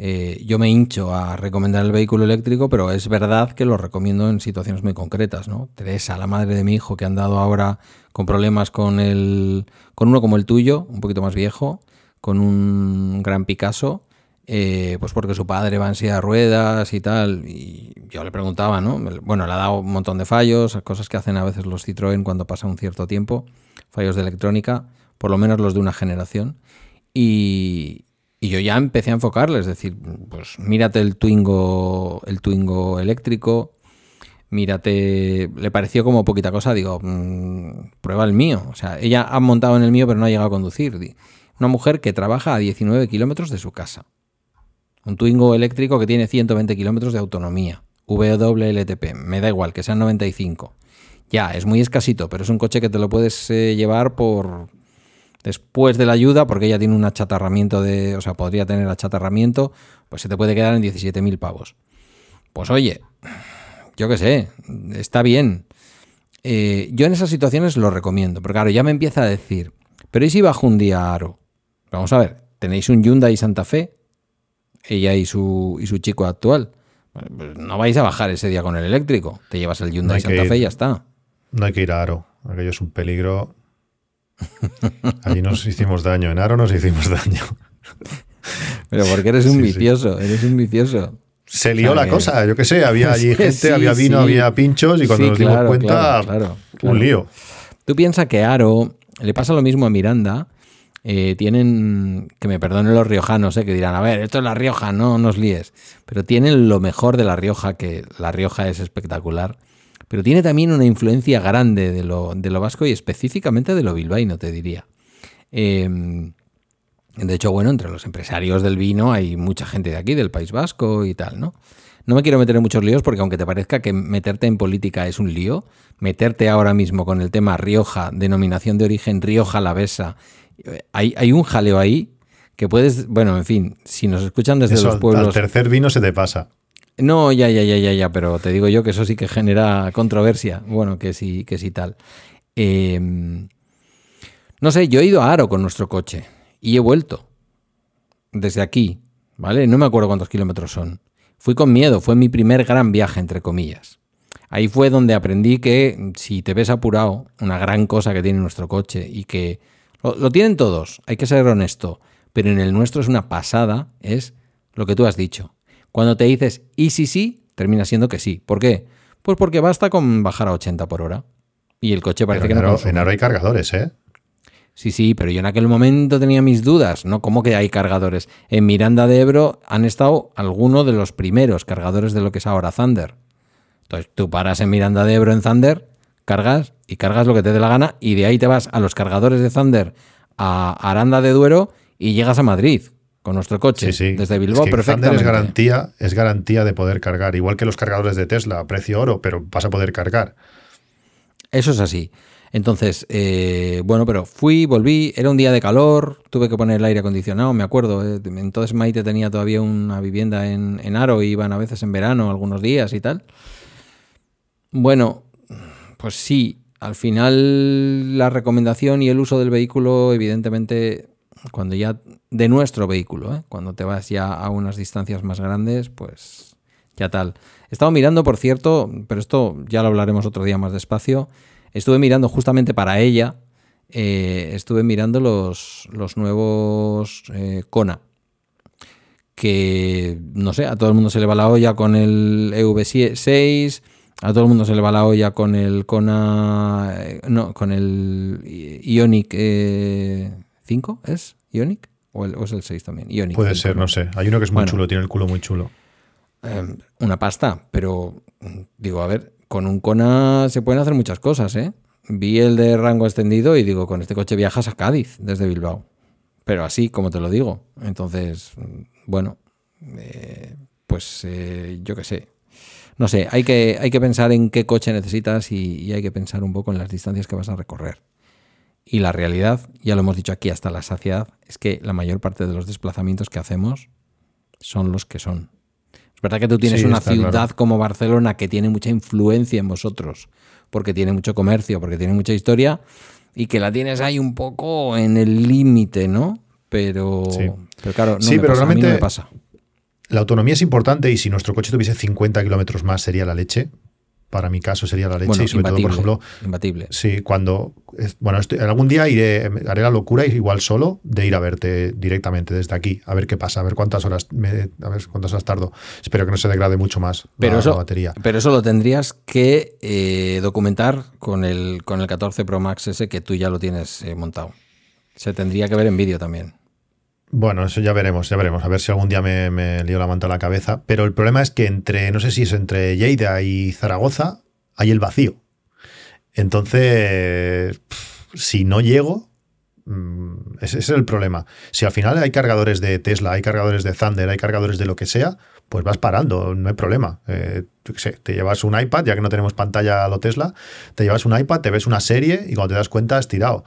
eh, yo me hincho a recomendar el vehículo eléctrico, pero es verdad que lo recomiendo en situaciones muy concretas, ¿no? Teresa, la madre de mi hijo, que ha andado ahora con problemas con el, con uno como el tuyo, un poquito más viejo, con un gran Picasso, eh, pues porque su padre va en silla de ruedas y tal. Y yo le preguntaba, ¿no? Bueno, le ha dado un montón de fallos, cosas que hacen a veces los Citroën cuando pasa un cierto tiempo, fallos de electrónica, por lo menos los de una generación. Y, y yo ya empecé a enfocarle, es decir, pues mírate el Twingo, el Twingo eléctrico, mírate, le pareció como poquita cosa, digo, mm, prueba el mío. O sea, ella ha montado en el mío pero no ha llegado a conducir. Una mujer que trabaja a 19 kilómetros de su casa. Un Twingo eléctrico que tiene 120 kilómetros de autonomía. WLTP, me da igual, que sean 95. Ya, es muy escasito, pero es un coche que te lo puedes eh, llevar por Después de la ayuda, porque ella tiene un achatarramiento de, o sea, podría tener achatarramiento, pues se te puede quedar en 17.000 pavos. Pues oye, yo qué sé, está bien. Eh, yo en esas situaciones lo recomiendo, porque claro, ya me empieza a decir, pero ¿y si bajo un día a Aro? Vamos a ver, tenéis un Hyundai Santa Fe, ella y su, y su chico actual. Pues no vais a bajar ese día con el eléctrico, te llevas el Hyundai Santa Fe y ya está. No hay que ir a Aro, aquello es un peligro Allí nos hicimos daño, en Aro nos hicimos daño. Pero porque eres un vicioso, eres un vicioso. Se lió la cosa, yo qué sé, había (laughs) allí gente, había vino, había pinchos y cuando nos dimos cuenta, un lío. Tú piensas que Aro le pasa lo mismo a Miranda. Eh, tienen, que me perdonen los riojanos, eh, que dirán, a ver, esto es La Rioja, no nos líes. Pero tienen lo mejor de La Rioja, que La Rioja es espectacular pero tiene también una influencia grande de lo, de lo vasco y específicamente de lo bilbaíno, te diría. Em, de hecho, bueno, entre los empresarios del vino hay mucha gente de aquí, del País Vasco y tal, ¿no? No me quiero meter en muchos líos porque aunque te parezca que meterte en política es un lío, meterte ahora mismo con el tema Rioja, denominación de origen Rioja Lavesa, hay, hay un jaleo ahí que puedes, bueno, en fin, si nos escuchan desde los pueblos... Al tercer vino se te pasa. No, ya, ya, ya, ya, ya, pero te digo yo que eso sí que genera controversia. Bueno, que sí, que sí tal. Em, no sé, yo he ido a Aro con nuestro coche y he vuelto desde aquí, ¿vale? No me acuerdo cuántos kilómetros son. Fui con miedo, fue mi primer gran viaje, entre comillas. Ahí fue donde aprendí que si te ves apurado, una gran cosa que tiene nuestro coche y que lo, lo tienen todos, hay que ser honesto, pero en el nuestro es una pasada, es lo que tú has dicho cuando te dices y si sí, termina siendo que sí. ¿Por qué? Pues porque basta con bajar a 80 por hora. Y el coche parece que no. En Aro hay cargadores, ¿eh? Sí, sí, pero yo en aquel momento tenía mis dudas, ¿no? ¿Cómo que hay cargadores? En Miranda de Ebro han estado algunos de los primeros cargadores de lo que es ahora Thunder. Entonces tú paras en Miranda de Ebro en Thunder, cargas y cargas lo que te dé la gana y de ahí te vas a los cargadores de Thunder a Aranda de Duero y llegas a Madrid con nuestro coche desde Bilbao es es garantía, es garantía de poder cargar, igual que los cargadores de Tesla, precio oro, pero vas a poder cargar. Eso es así. Entonces, eh, bueno, pero fui, volví, era un día de calor, tuve que poner el aire acondicionado, me acuerdo. Eh, entonces Maite tenía todavía una vivienda en, en Aro, iban a veces en verano, algunos días y tal. Bueno, pues sí, al final la recomendación y el uso del vehículo, evidentemente, cuando ya de nuestro vehículo, ¿eh? cuando te vas ya a unas distancias más grandes, pues ya tal. He estado mirando, por cierto, pero esto ya lo hablaremos otro día más despacio. Estuve mirando justamente para ella, eh, estuve mirando los, los nuevos eh, Kona. Que no sé, a todo el mundo se le va la olla con el EV6 a todo el mundo se le va la olla con el Kona. Eh, no, con el Ionic 5, eh, ¿es? ¿Ionic? ¿O, es el 6 también? Ionic Puede ser, no sé. Hay uno que es muy chulo, tiene el culo muy chulo. Em, una pasta, pero digo, a ver, con un Kona se pueden hacer muchas cosas, ¿eh? Vi el de rango extendido y digo, con este coche viajas a Cádiz desde Bilbao. Pero así, como te lo digo. Entonces, bueno, eh, pues yo qué sé, no sé, hay que, hay que pensar en qué coche necesitas y, hay que pensar un poco en las distancias que vas a recorrer. Y la realidad, ya lo hemos dicho aquí hasta la saciedad, es que la mayor parte de los desplazamientos que hacemos son los que son. Es verdad que tú tienes una ciudad como Barcelona que tiene mucha influencia en vosotros, porque tiene mucho comercio, porque tiene mucha historia, y que la tienes ahí un poco en el límite, ¿no? Pero, pero claro, no, me pasa, a mí no me pasa. La autonomía es importante y si nuestro coche tuviese 50 kilómetros más sería la leche. Para mi caso sería la leche y sobre todo, por ejemplo, imbatible. Sí, cuando bueno, algún día iré, haré la locura igual solo de ir a verte directamente desde aquí, a ver qué pasa, a ver cuántas horas, a ver cuántas horas tardo. Espero que no se degrade mucho más pero la, eso, batería. Pero eso lo tendrías que eh, documentar con el con el 14 Pro Max ese que tú ya lo tienes eh, montado. Se tendría que ver en vídeo también. Bueno, eso ya veremos, ya veremos. A ver si algún día me, me lío la manta a la cabeza. Pero el problema es que entre, no sé si es entre Lleida y Zaragoza, hay el vacío. Entonces, si no llego, mm, ese es el problema. Si al final hay cargadores de Tesla, hay cargadores de Thunder, hay cargadores de lo que sea, pues vas parando, no hay problema. Eh, sé, te llevas un iPad, ya que no tenemos pantalla a lo Tesla, te llevas un iPad, te ves una serie y cuando te das cuenta has tirado.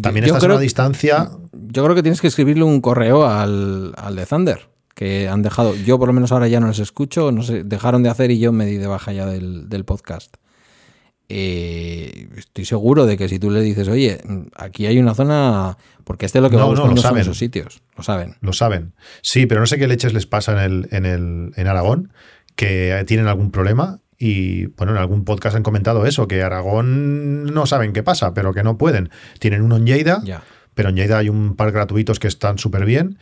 También estás a una distancia. Yo creo que tienes que escribirle un correo al, de Thunder, que han dejado. Yo por lo menos ahora ya no les escucho, no sé, dejaron de hacer y yo me di de baja ya del, podcast. Eh, estoy seguro de que si tú le dices, oye, aquí hay una zona, porque este es lo que vamos a no, esos sitios, lo saben. Lo saben. Sí, pero no sé qué leches les pasa en, el, en, el, en Aragón, que tienen algún problema y bueno, en algún podcast han comentado eso, que Aragón no saben qué pasa, pero que no pueden. Tienen uno en Lleida, pero en Lleida hay un par gratuitos que están súper bien,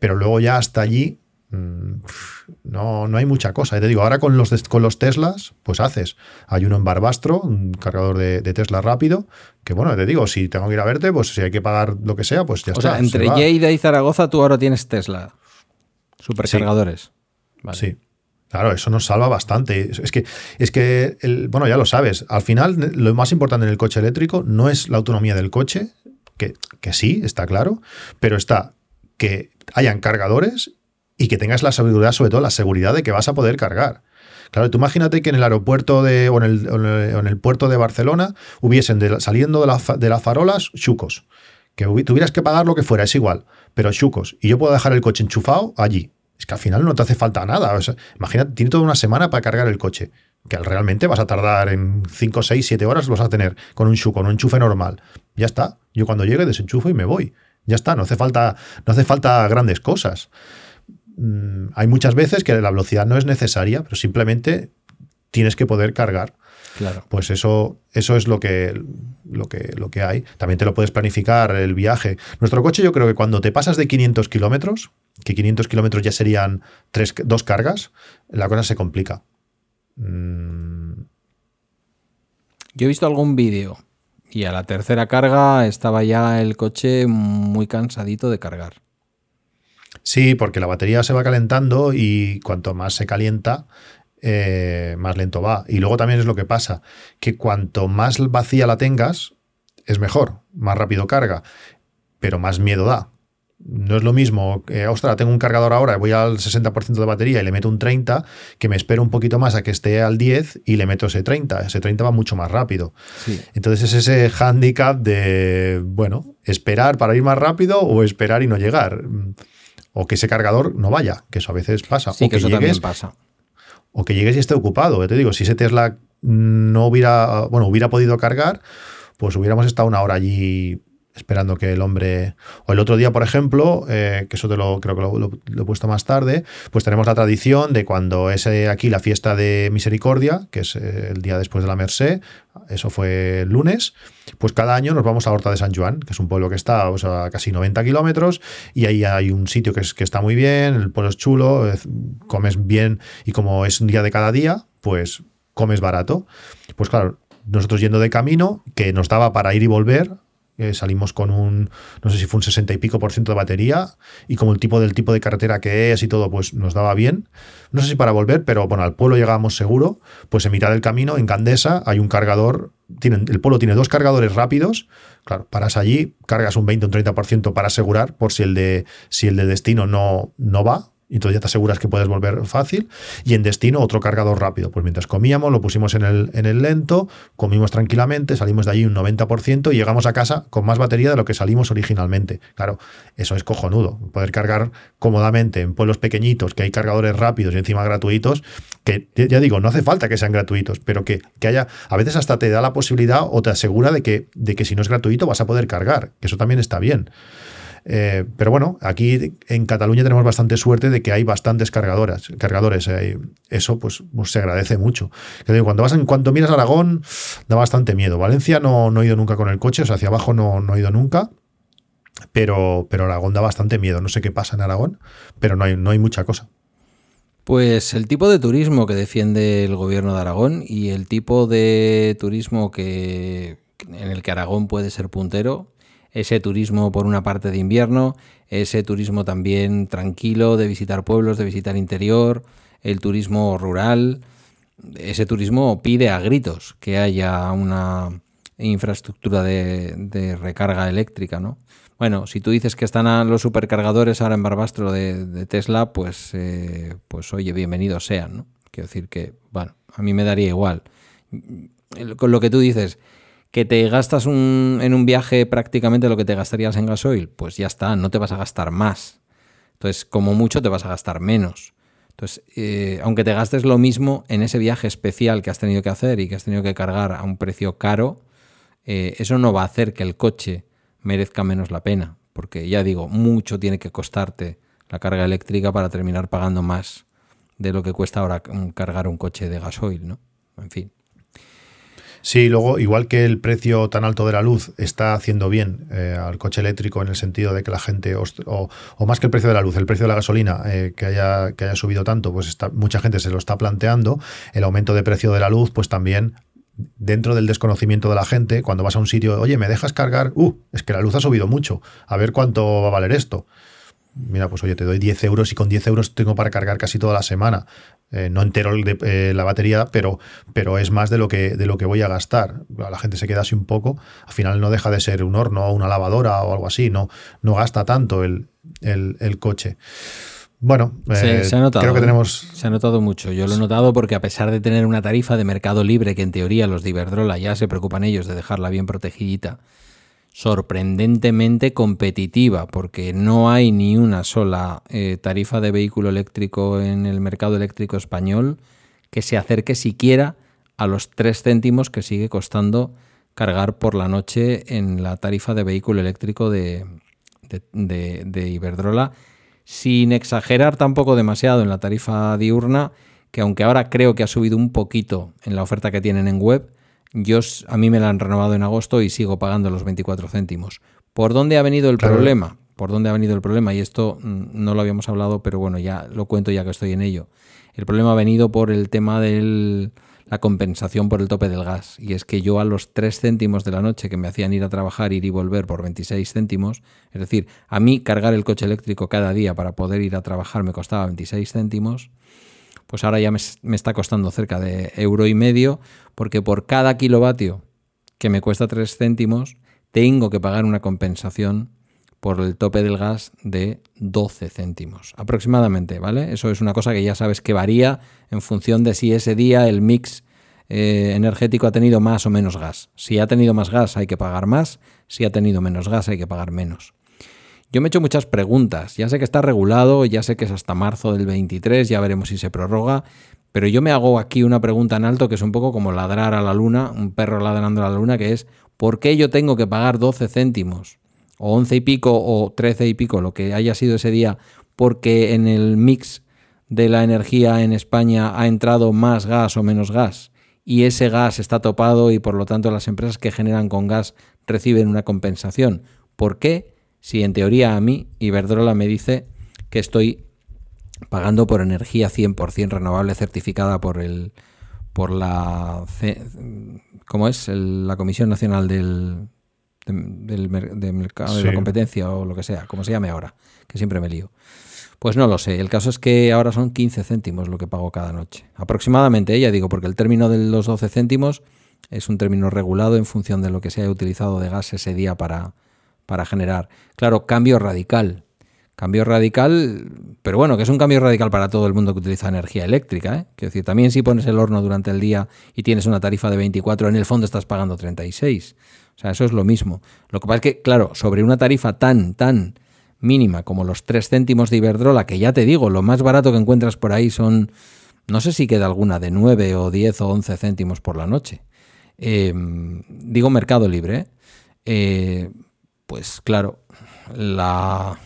pero luego ya hasta allí no, no hay mucha cosa. Te digo, ahora con los, con los Teslas, pues haces. Hay uno en Barbastro, un cargador de, Tesla rápido, que bueno, te digo, si tengo que ir a verte, pues si hay que pagar lo que sea, pues ya está. O sea, entre Lleida y Zaragoza tú ahora tienes Tesla. Supercargadores. Sí. Claro, eso nos salva bastante. Es que, es que bueno, ya lo sabes, al final lo más importante en el coche eléctrico no es la autonomía del coche, que, que sí, está claro, pero está que hayan cargadores y que tengas la seguridad, sobre todo la seguridad de que vas a poder cargar. Claro, tú imagínate que en el aeropuerto de, o, en el, puerto de Barcelona hubiesen saliendo de, la, de, las farolas chucos. Que tuvieras que pagar lo que fuera, es igual, pero chucos. Y yo puedo dejar el coche enchufado allí es que al final no te hace falta nada. imagínate, tiene toda una semana para cargar el coche, que realmente vas a tardar en 5, 6, 7 horas, lo vas a tener con un, con un enchufe normal. Ya está. Yo cuando llegue desenchufo y me voy. Ya está, no hace falta, no hace falta grandes cosas. Mm, hay muchas veces que la velocidad no es necesaria, pero simplemente tienes que poder cargar. Claro. Pues eso, eso es lo que, lo, que, lo que hay. También te lo puedes planificar el viaje. Nuestro coche, yo creo que cuando te pasas de 500 kilómetros, que 500 kilómetros ya serían tres, dos cargas, la cosa se complica. Mm. Yo he visto algún vídeo y a la tercera carga estaba ya el coche muy cansadito de cargar. Sí, porque la batería se va calentando y cuanto más se calienta, eh, más lento va. Y luego también es lo que pasa, que cuanto más vacía la tengas, es mejor, más rápido carga, pero más miedo da. No es lo mismo, eh, ostras, tengo un cargador ahora, voy al 60% de batería y le meto un 30, que me espero un poquito más a que esté al 10 y le meto ese 30. Ese 30 va mucho más rápido. Entonces es ese handicap de, bueno, esperar para ir más rápido o esperar y no llegar. O que ese cargador no vaya, que eso a veces pasa. Sí, o que, eso también pasa. O que llegues y esté ocupado. Te digo, si ese Tesla no hubiera, bueno, hubiera podido cargar, pues hubiéramos estado una hora allí esperando que el hombre... O el otro día, por ejemplo, eh, que eso te lo creo que lo, he puesto más tarde, pues tenemos la tradición de cuando es eh, aquí la fiesta de Misericordia, que es eh, el día después de la Merced, eso fue el lunes, pues cada año nos vamos a Horta de San Juan, que es un pueblo que está a casi 90 kilómetros, y ahí hay un sitio que, es, que está muy bien, el pueblo es chulo, comes bien, y como es un día de cada día, pues comes barato. Pues claro, nosotros yendo de camino, que nos daba para ir y volver, salimos con un, no sé si fue un 60 y pico por ciento de batería y como el tipo del tipo de carretera que es y todo, pues nos daba bien. No sé si para volver, pero bueno, al pueblo llegábamos seguro. Pues en mitad del camino, en Candesa, hay un cargador, tienen, el pueblo tiene dos cargadores rápidos. Claro, paras allí, cargas un 20 o un 30% para asegurar por si el de, si el de destino no, no va, y entonces ya te aseguras que puedes volver fácil. Y en destino, otro cargador rápido. Pues mientras comíamos, lo pusimos en el, en el lento, comimos tranquilamente, salimos de allí un 90% y llegamos a casa con más batería de lo que salimos originalmente. Claro, eso es cojonudo. Poder cargar cómodamente en pueblos pequeñitos, que hay cargadores rápidos y encima gratuitos, que ya digo, no hace falta que sean gratuitos, pero que, que haya, a veces hasta te da la posibilidad o te asegura de que, de que si no es gratuito vas a poder cargar, eso también está bien. Eh, pero bueno, aquí en Cataluña tenemos bastante suerte de que hay bastantes cargadoras, cargadores. Eh, eso pues, pues, se agradece mucho. Cuando vas en cuanto miras Aragón, da bastante miedo. Valencia no, no he ido nunca con el coche, o sea, hacia abajo no, no he ido nunca. Pero, pero Aragón da bastante miedo. No sé qué pasa en Aragón, pero no hay, no hay mucha cosa. Pues el tipo de turismo que defiende el gobierno de Aragón y el tipo de turismo que en el que Aragón puede ser puntero ese turismo por una parte de invierno, ese turismo también tranquilo de visitar pueblos, de visitar interior, el turismo rural, ese turismo pide a gritos que haya una infraestructura de, recarga eléctrica, ¿no? Bueno, si tú dices que están los supercargadores ahora en Barbastro de, Tesla, pues, eh, pues oye, bienvenidos sean, ¿no? Quiero decir que, bueno, a mí me daría igual. Con lo que tú dices, que te gastas en un viaje prácticamente lo que te gastarías en gasoil, pues ya está, no te vas a gastar más. Entonces, como mucho te vas a gastar menos. Entonces, eh, aunque te gastes lo mismo en ese viaje especial que has tenido que hacer y que has tenido que cargar a un precio caro, eh, eso no va a hacer que el coche merezca menos la pena. Porque ya digo, mucho tiene que costarte la carga eléctrica para terminar pagando más de lo que cuesta ahora cargar un coche de gasoil, ¿no? En fin. Sí, luego, igual que el precio tan alto de la luz está haciendo bien eh, al coche eléctrico en el sentido de que la gente, o, más que el precio de la luz, el precio de la gasolina eh, que, haya, que haya subido tanto, pues está, mucha gente se lo está planteando. El aumento de precio de la luz, pues también dentro del desconocimiento de la gente, cuando vas a un sitio, oye, ¿me dejas cargar? Uh, es que la luz ha subido mucho, a ver cuánto va a valer esto. Mira, pues oye, te doy 10 euros y con 10 euros tengo para cargar casi toda la semana. Eh, no entero eh, la batería, pero, pero es más de lo, que, de lo que voy a gastar. La gente se queda así un poco. Al final no deja de ser un horno o una lavadora o algo así. No, no gasta tanto el, coche. Bueno, eh, se, ha notado, creo que tenemos. Se ha notado mucho. Yo lo he notado porque, a pesar de tener una tarifa de mercado libre, que en teoría los de Iberdrola ya se preocupan ellos de dejarla bien protegidita, sorprendentemente competitiva, porque no hay ni una sola eh, tarifa de vehículo eléctrico en el mercado eléctrico español que se acerque siquiera a los 3 céntimos que sigue costando cargar por la noche en la tarifa de vehículo eléctrico de, de Iberdrola, sin exagerar tampoco demasiado en la tarifa diurna, que aunque ahora creo que ha subido un poquito en la oferta que tienen en web, yo, a mí me la han renovado en agosto y sigo pagando los 24 céntimos. ¿Por dónde ha venido el problema? ¿Por dónde ha venido el problema? Y esto mm, no lo habíamos hablado, pero bueno, ya lo cuento ya que estoy en ello. El problema ha venido por el tema de la compensación por el tope del gas. Y es que yo a los 3 céntimos de la noche que me hacían ir a trabajar, ir y volver por 26 céntimos, es decir, a mí cargar el coche eléctrico cada día para poder ir a trabajar me costaba 26 céntimos, pues ahora ya me, está costando cerca de euro y medio, porque por cada kilovatio que me cuesta 3 céntimos, tengo que pagar una compensación por el tope del gas de 12 céntimos aproximadamente, ¿vale? Eso es una cosa que ya sabes que varía en función de si ese día el mix eh, energético ha tenido más o menos gas. Si ha tenido más gas hay que pagar más, si ha tenido menos gas hay que pagar menos. Yo me he hecho muchas preguntas. Ya sé que está regulado, ya sé que es hasta marzo del 23, ya veremos si se prorroga, pero yo me hago aquí una pregunta en alto que es un poco como ladrar a la luna, un perro ladrando a la luna, que es ¿por qué yo tengo que pagar 12 céntimos o 11 y pico o 13 y pico, lo que haya sido ese día, porque en el mix de la energía en España ha entrado más gas o menos gas y ese gas está topado y por lo tanto las empresas que generan con gas reciben una compensación? ¿Por qué? Si en teoría a mí Iberdrola me dice que estoy pagando por energía 100% renovable certificada por el por la ¿cómo es? la Comisión Nacional del, del, mercado de la competencia o lo que sea, como se llame ahora, que siempre me lío. Pues no lo sé. El caso es que ahora son 15 céntimos lo que pago cada noche. Aproximadamente, ya digo, porque el término de los 12 céntimos es un término regulado en función de lo que se haya utilizado de gas ese día para, para generar. Claro, cambio radical. Cambio radical, pero bueno, que es un cambio radical para todo el mundo que utiliza energía eléctrica. ¿eh? Quiero decir, también si pones el horno durante el día y tienes una tarifa de 24, en el fondo estás pagando 36. O sea, eso es lo mismo. Lo que pasa es que, claro, sobre una tarifa tan, tan mínima como los 3 céntimos de Iberdrola, que ya te digo, lo más barato que encuentras por ahí son, no sé si queda alguna de 9 o 10 o 11 céntimos por la noche. Eh, digo Mercado Libre. ¿eh? eh pues claro, la,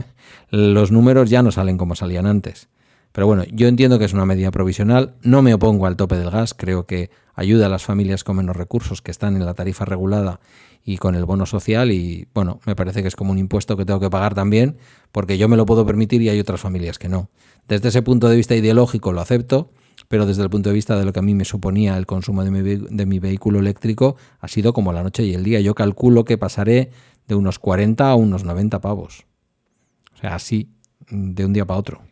(laughs) los números ya no salen como salían antes. Pero bueno, yo entiendo que es una medida provisional, no me opongo al tope del gas, creo que ayuda a las familias con menos recursos que están en la tarifa regulada y con el bono social y bueno, me parece que es como un impuesto que tengo que pagar también porque yo me lo puedo permitir y hay otras familias que no. Desde ese punto de vista ideológico lo acepto, pero desde el punto de vista de lo que a mí me suponía el consumo de mi vehículo eléctrico ha sido como la noche y el día. Yo calculo que pasaré de unos 40 a unos 90 pavos. O sea, así, de un día para otro.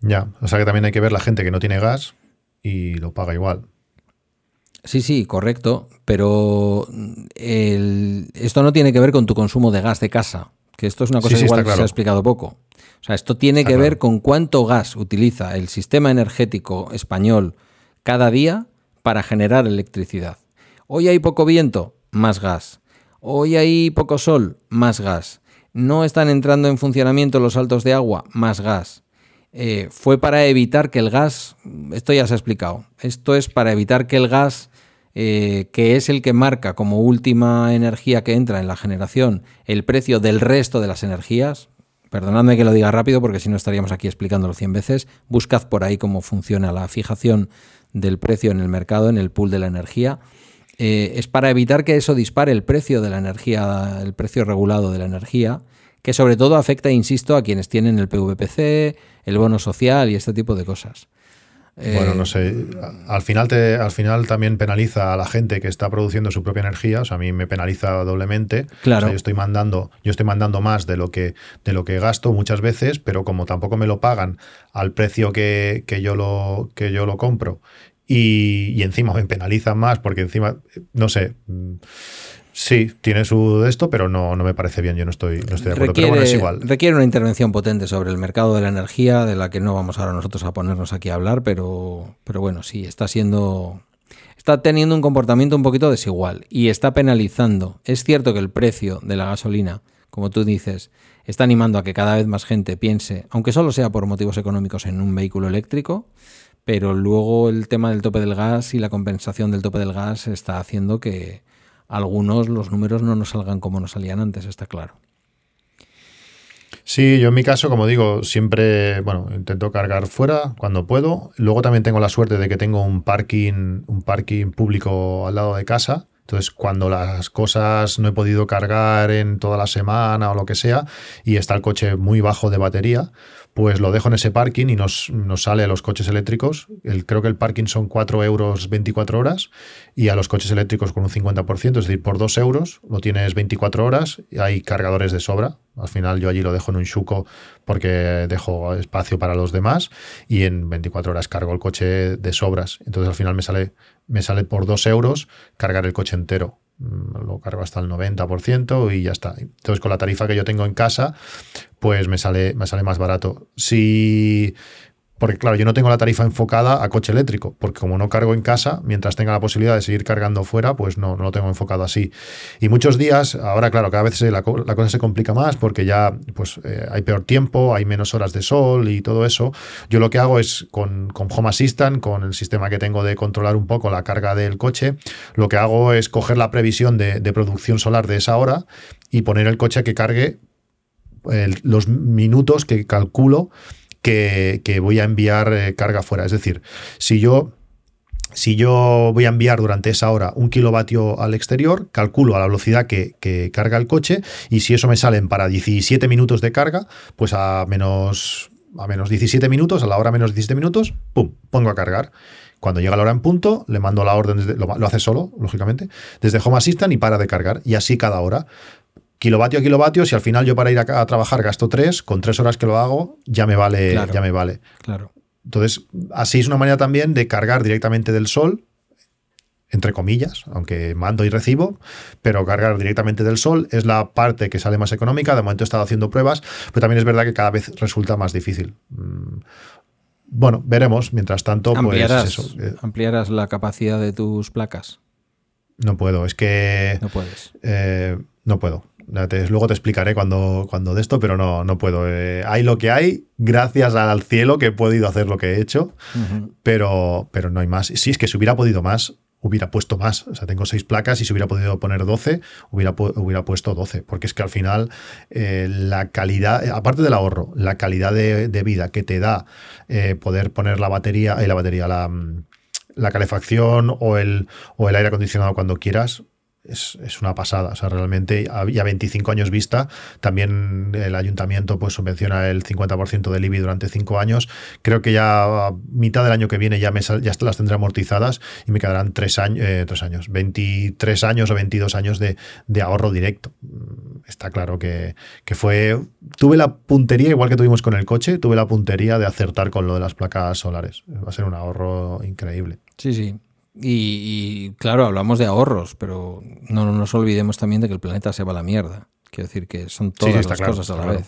Ya, o sea que también hay que ver la gente que no tiene gas y lo paga igual. Sí, sí, correcto, pero esto no tiene que ver con tu consumo de gas de casa, que esto es una cosa igual que se ha explicado poco. O sea, esto tiene que ver con cuánto gas utiliza el sistema energético español cada día para generar electricidad. Hoy hay poco viento, más gas. Hoy hay poco sol, más gas. No están entrando en funcionamiento los saltos de agua, más gas. Eh, fue para evitar que el gas, esto ya se ha explicado, esto es para evitar que el gas, eh, que es el que marca como última energía que entra en la generación el precio del resto de las energías, perdonadme que lo diga rápido porque si no estaríamos aquí explicándolo 100 veces, buscad por ahí cómo funciona la fijación del precio en el mercado, en el pool de la energía. Eh, es para evitar que eso dispare el precio de la energía, el precio regulado de la energía, que sobre todo afecta, insisto, a quienes tienen el PVPC, el bono social y este tipo de cosas. Bueno, no sé. Al final, te, al final también penaliza a la gente que está produciendo su propia energía. O sea, a mí me penaliza doblemente. Claro. yo estoy mandando, yo estoy mandando más de lo que, de lo que gasto muchas veces, pero como tampoco me lo pagan al precio que, que yo lo, que yo lo compro y, encima me penalizan más porque encima, no sé, mm, sí, tiene su de esto, pero no, no me parece bien, yo no estoy, no estoy de acuerdo. Requiere, pero bueno, es igual. Requiere una intervención potente sobre el mercado de la energía, de la que no vamos ahora nosotros a ponernos aquí a hablar, pero, pero bueno, sí, está siendo... Está teniendo un comportamiento un poquito desigual y está penalizando. Es cierto que el precio de la gasolina, como tú dices, está animando a que cada vez más gente piense, aunque solo sea por motivos económicos, en un vehículo eléctrico, pero luego el tema del tope del gas y la compensación del tope del gas está haciendo que algunos los números no nos salgan como nos salían antes, está claro. Sí, yo en mi caso, como digo, siempre, bueno, intento cargar fuera cuando puedo. Luego también tengo la suerte de que tengo un parking, un parking público al lado de casa. Entonces, cuando las cosas no he podido cargar en toda la semana o lo que sea, y está el coche muy bajo de batería, pues lo dejo en ese parking y nos, sale a los coches eléctricos. El, creo que el parking son 4 euros 24 horas y a los coches eléctricos con un 50%, es decir, por 2 euros lo tienes 24 horas y hay cargadores de sobra. Al final yo allí lo dejo en un chuco porque dejo espacio para los demás y en 24 horas cargo el coche de sobras. Entonces al final me sale, me sale por 2 euros cargar el coche entero. Mm, lo cargo hasta el 90% y ya está. Entonces, con la tarifa que yo tengo en casa, pues me sale, me sale más barato. Si porque claro, yo no tengo la tarifa enfocada a coche eléctrico, porque como no cargo en casa, mientras tenga la posibilidad de seguir cargando fuera, pues no, no lo tengo enfocado así. Y muchos días, ahora claro, cada vez la, cosa se complica más porque ya pues eh, hay peor tiempo, hay menos horas de sol y todo eso. Yo lo que hago es con, con Home Assistant, con el sistema que tengo de controlar un poco la carga del coche, lo que hago es coger la previsión de, producción solar de esa hora y poner el coche a que cargue los minutos que calculo que, voy a enviar eh, carga fuera. Es decir, si yo si yo voy a enviar durante esa hora un kilovatio al exterior, calculo a la velocidad que, carga el coche y si eso me salen para 17 minutos de carga, pues a menos, a menos 17 minutos, a la hora menos 17 minutos, ¡pum!, pongo a cargar. Cuando llega la hora en punto, le mando la orden, lo, lo, hace solo, lógicamente, desde Home Assistant y para de cargar. Y así cada hora kilovatio a kilovatio, si al final yo para ir a, trabajar gasto tres, con tres horas que lo hago, ya me vale, ya me vale. Claro. Entonces, así es una manera también de cargar directamente del sol, entre comillas, aunque mando y recibo, pero cargar directamente del sol es la parte que sale más económica. De momento he estado haciendo pruebas, pero también es verdad que cada vez resulta más difícil. Mm, bueno, veremos. Mientras tanto, pues eso. Eh, ¿Ampliarás la capacidad de tus placas? No puedo, es que. No puedes. Eh, no puedo luego te explicaré cuando, cuando de esto, pero no, no puedo. Eh, hay lo que hay, gracias al cielo que he podido hacer lo que he hecho, pero, pero no hay más. Si es que si hubiera podido más, hubiera puesto más. O sea, tengo seis placas y si hubiera podido poner 12, hubiera, hubiera puesto 12. Porque es que al final eh, la calidad, eh, aparte del ahorro, la calidad de, vida que te da poder poner la batería, la batería, la, mm, la calefacción o el, o el aire acondicionado cuando quieras, es, una pasada. O sea, realmente ya 25 años vista. También el ayuntamiento pues subvenciona el 50% del IBI durante 5 años. Creo que ya a mitad del año que viene ya, me, ya las tendré amortizadas y me quedarán 3 años, eh, años, 23 años o 22 años de, ahorro directo. Está claro que, que, fue... Tuve la puntería, igual que tuvimos con el coche, tuve la puntería de acertar con lo de las placas solares. Va a ser un ahorro increíble. Sí, sí. Y, claro, hablamos de ahorros, pero no, nos olvidemos también de que el planeta se va a la mierda. Quiero decir que son todas las cosas a la vez.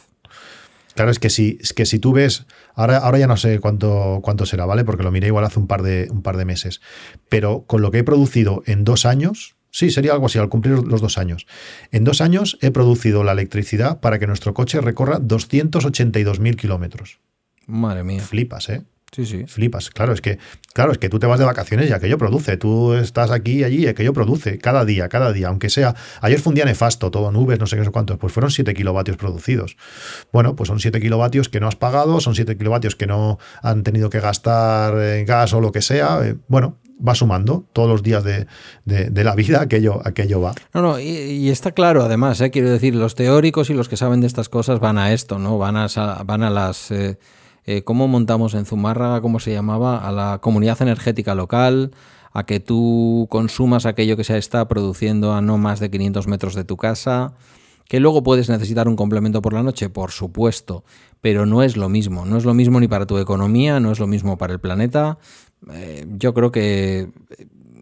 Claro, es que si, es que si tú ves, ahora, ahora ya no sé cuánto, cuánto será, ¿vale? Porque lo miré igual hace un par, de, un par de meses. Pero con lo que he producido en dos años, sí, sería algo así, al cumplir los dos años. En dos años he producido la electricidad para que nuestro coche recorra 282.000 kilómetros. Madre mía. Flipas, ¿eh? Sí, sí. Flipas. Claro, es que, claro, es que tú te vas de vacaciones y aquello produce. Tú estás aquí y allí y aquello produce. Cada día, cada día. Aunque sea. Ayer fue un día nefasto, todo nubes, no sé qué, sé cuántos. Pues fueron 7 kilovatios producidos. Bueno, pues son 7 kilovatios que no has pagado, son 7 kilovatios que no han tenido que gastar en gas o lo que sea. Eh, bueno, va sumando todos los días de, la vida, aquello, aquello va. No, no, y, está claro, además, eh, quiero decir, los teóricos y los que saben de estas cosas van a esto, ¿no? Van a, van a las. Eh, eh, cómo montamos en Zumárraga, cómo se llamaba, a la comunidad energética local, a que tú consumas aquello que se está produciendo a no más de 500 metros de tu casa, que luego puedes necesitar un complemento por la noche, por supuesto, pero no es lo mismo, no es lo mismo ni para tu economía, no es lo mismo para el planeta. Eh, yo creo que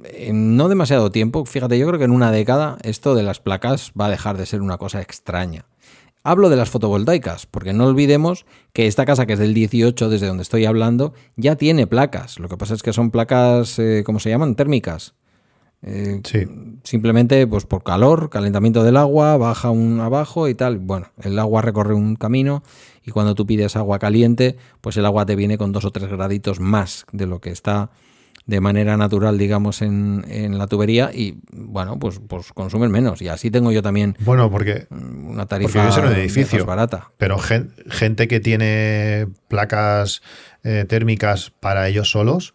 en no demasiado tiempo, fíjate, yo creo que en una década esto de las placas va a dejar de ser una cosa extraña. Hablo de las fotovoltaicas, porque no olvidemos que esta casa, que es del 18, desde donde estoy hablando, ya tiene placas. Lo que pasa es que son placas, eh, ¿cómo se llaman? Térmicas. Eh, sí. Simplemente pues por calor, calentamiento del agua, baja un abajo y tal. Bueno, el agua recorre un camino y cuando tú pides agua caliente, pues el agua te viene con dos o tres graditos más de lo que está de manera natural, digamos, en, en, la tubería y, bueno, pues, pues consumen menos. Y así tengo yo también bueno, porque, una tarifa porque un edificio, barata. Pero gente que tiene placas eh, térmicas para ellos solos,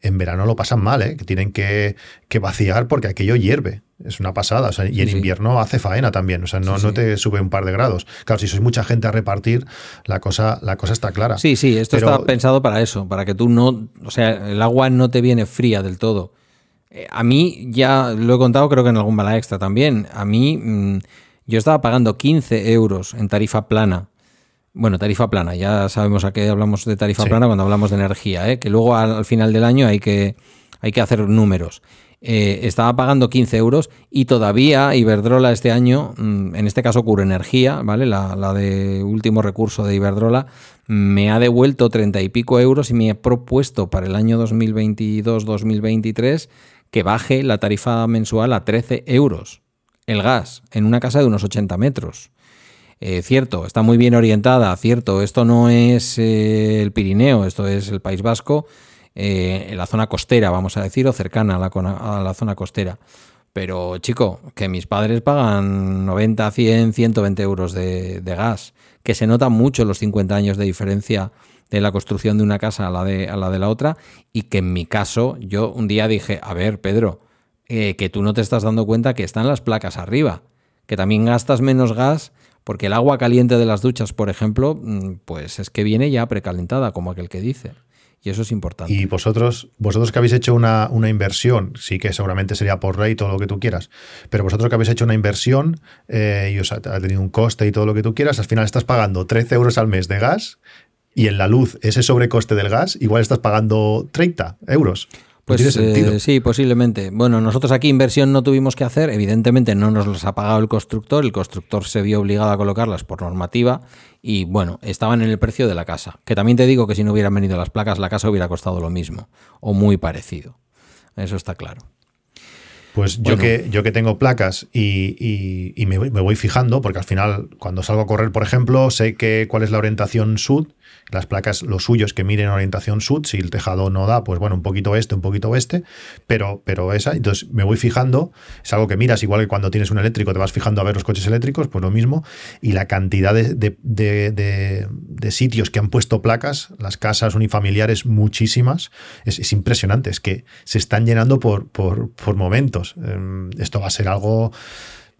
en verano lo pasan mal, ¿eh? que tienen que, que vaciar porque aquello hierve. Es una pasada. y en invierno hace faena también. O sea, no, no te sube un par de grados. Claro, si sois mucha gente a repartir, la cosa, la cosa está clara. Sí, sí, esto está pensado para eso, para que tú no. O sea, el agua no te viene fría del todo. Eh, a mí, ya lo he contado, creo que en algún bala extra también. A mí, mm, yo estaba pagando 15 euros en tarifa plana. Bueno, tarifa plana, ya sabemos a qué hablamos de tarifa plana cuando hablamos de energía, ¿eh? que luego al, final del año hay que, hay que hacer números. eh, estaba pagando 15 euros y todavía Iberdrola este año, mm, en este caso Curo Energía, ¿vale? La, la, de último recurso de Iberdrola, me ha devuelto 30 y pico euros y me ha propuesto para el año 2022-2023 que baje la tarifa mensual a 13 euros el gas en una casa de unos 80 metros. Eh, cierto, está muy bien orientada, cierto, esto no es eh, el Pirineo, esto es el País Vasco, eh, en la zona costera, vamos a decir, o cercana a la, a la, zona costera. Pero, chico, que mis padres pagan 90, 100, 120 euros de, gas, que se nota mucho los 50 años de diferencia de la construcción de una casa a la de, a la, de la otra, y que en mi caso, yo un día dije, a ver, Pedro, eh, que tú no te estás dando cuenta que están las placas arriba, que también gastas menos gas porque el agua caliente de las duchas, por ejemplo, mm, pues es que viene ya precalentada, como aquel que dice. Y eso es importante. Y vosotros, vosotros que habéis hecho una, una, inversión, sí que seguramente sería por rey todo lo que tú quieras, pero vosotros que habéis hecho una inversión eh, y os ha, ha, tenido un coste y todo lo que tú quieras, al final estás pagando 13 euros al mes de gas y en la luz ese sobrecoste del gas igual estás pagando 30 euros. Pues tiene sentido. Eh, sí, posiblemente. Bueno, nosotros aquí inversión no tuvimos que hacer, evidentemente no nos las ha pagado el constructor, el constructor se vio obligado a colocarlas por normativa y bueno, estaban en el precio de la casa. Que también te digo que si no hubieran venido las placas, la casa hubiera costado lo mismo o muy parecido. Eso está claro. Pues bueno. yo, que, yo que tengo placas y, y, y me, me, voy fijando, porque al final cuando salgo a correr, por ejemplo, sé que cuál es la orientación sud las placas, lo suyo es que miren orientación sud, si el tejado no da, pues bueno, un poquito este, un poquito oeste, pero, pero esa, entonces me voy fijando, es algo que miras, igual que cuando tienes un eléctrico te vas fijando a ver los coches eléctricos, pues lo mismo, y la cantidad de, de, de, sitios que han puesto placas, las casas unifamiliares, muchísimas, es, es impresionante, es que se están llenando por, por, por momentos. Esto va a ser algo...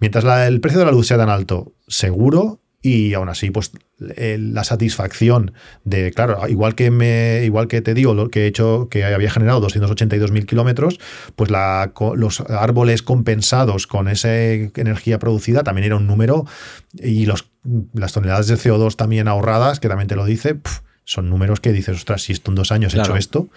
Mientras el precio de la luz sea tan alto, seguro, y aún así, pues la satisfacción de, claro, igual que me, igual que te digo lo que he hecho, que había generado 282.000 kilómetros, pues la, los árboles compensados con esa energía producida también era un número y los, las toneladas de CO2 también ahorradas, que también te lo dice, son números que dices, ostras, si esto en dos años claro. he hecho esto.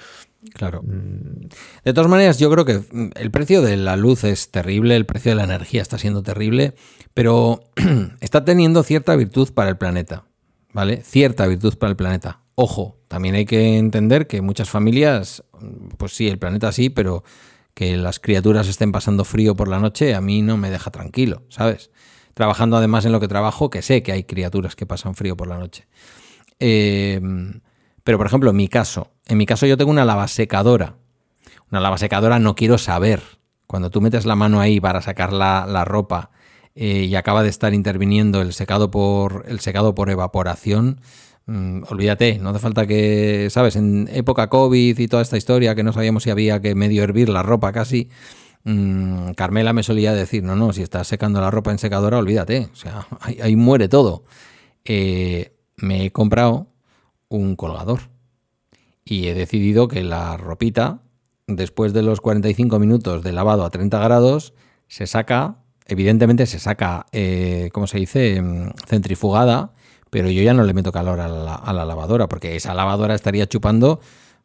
Claro. De todas maneras, yo creo que el precio de la luz es terrible, el precio de la energía está siendo terrible, pero (clears throat) está teniendo cierta virtud para el planeta, ¿vale? Cierta virtud para el planeta. Ojo, también hay que entender que muchas familias, pues sí, el planeta sí, pero que las criaturas estén pasando frío por la noche a mí no me deja tranquilo, ¿sabes? Trabajando además en lo que trabajo, que sé que hay criaturas que pasan frío por la noche. Eh, pero, por ejemplo, en mi caso, en mi caso yo tengo una lavasecadora. Una lavasecadora no quiero saber. Cuando tú metes la mano ahí para sacar la, la ropa eh, y acaba de estar interviniendo el secado por, el secado por evaporación, mmm, olvídate, no hace falta que, ¿sabes? En época COVID y toda esta historia que no sabíamos si había que medio hervir la ropa casi, mmm, Carmela me solía decir, no, no, si estás secando la ropa en secadora, olvídate, o sea, ahí, ahí muere todo. Eh, me he comprado un colgador. Y he decidido que la ropita, después de los 45 minutos de lavado a 30 grados, se saca, evidentemente se saca, eh, ¿cómo se dice?, centrifugada, pero yo ya no le meto calor a la lavadora, porque esa lavadora estaría chupando,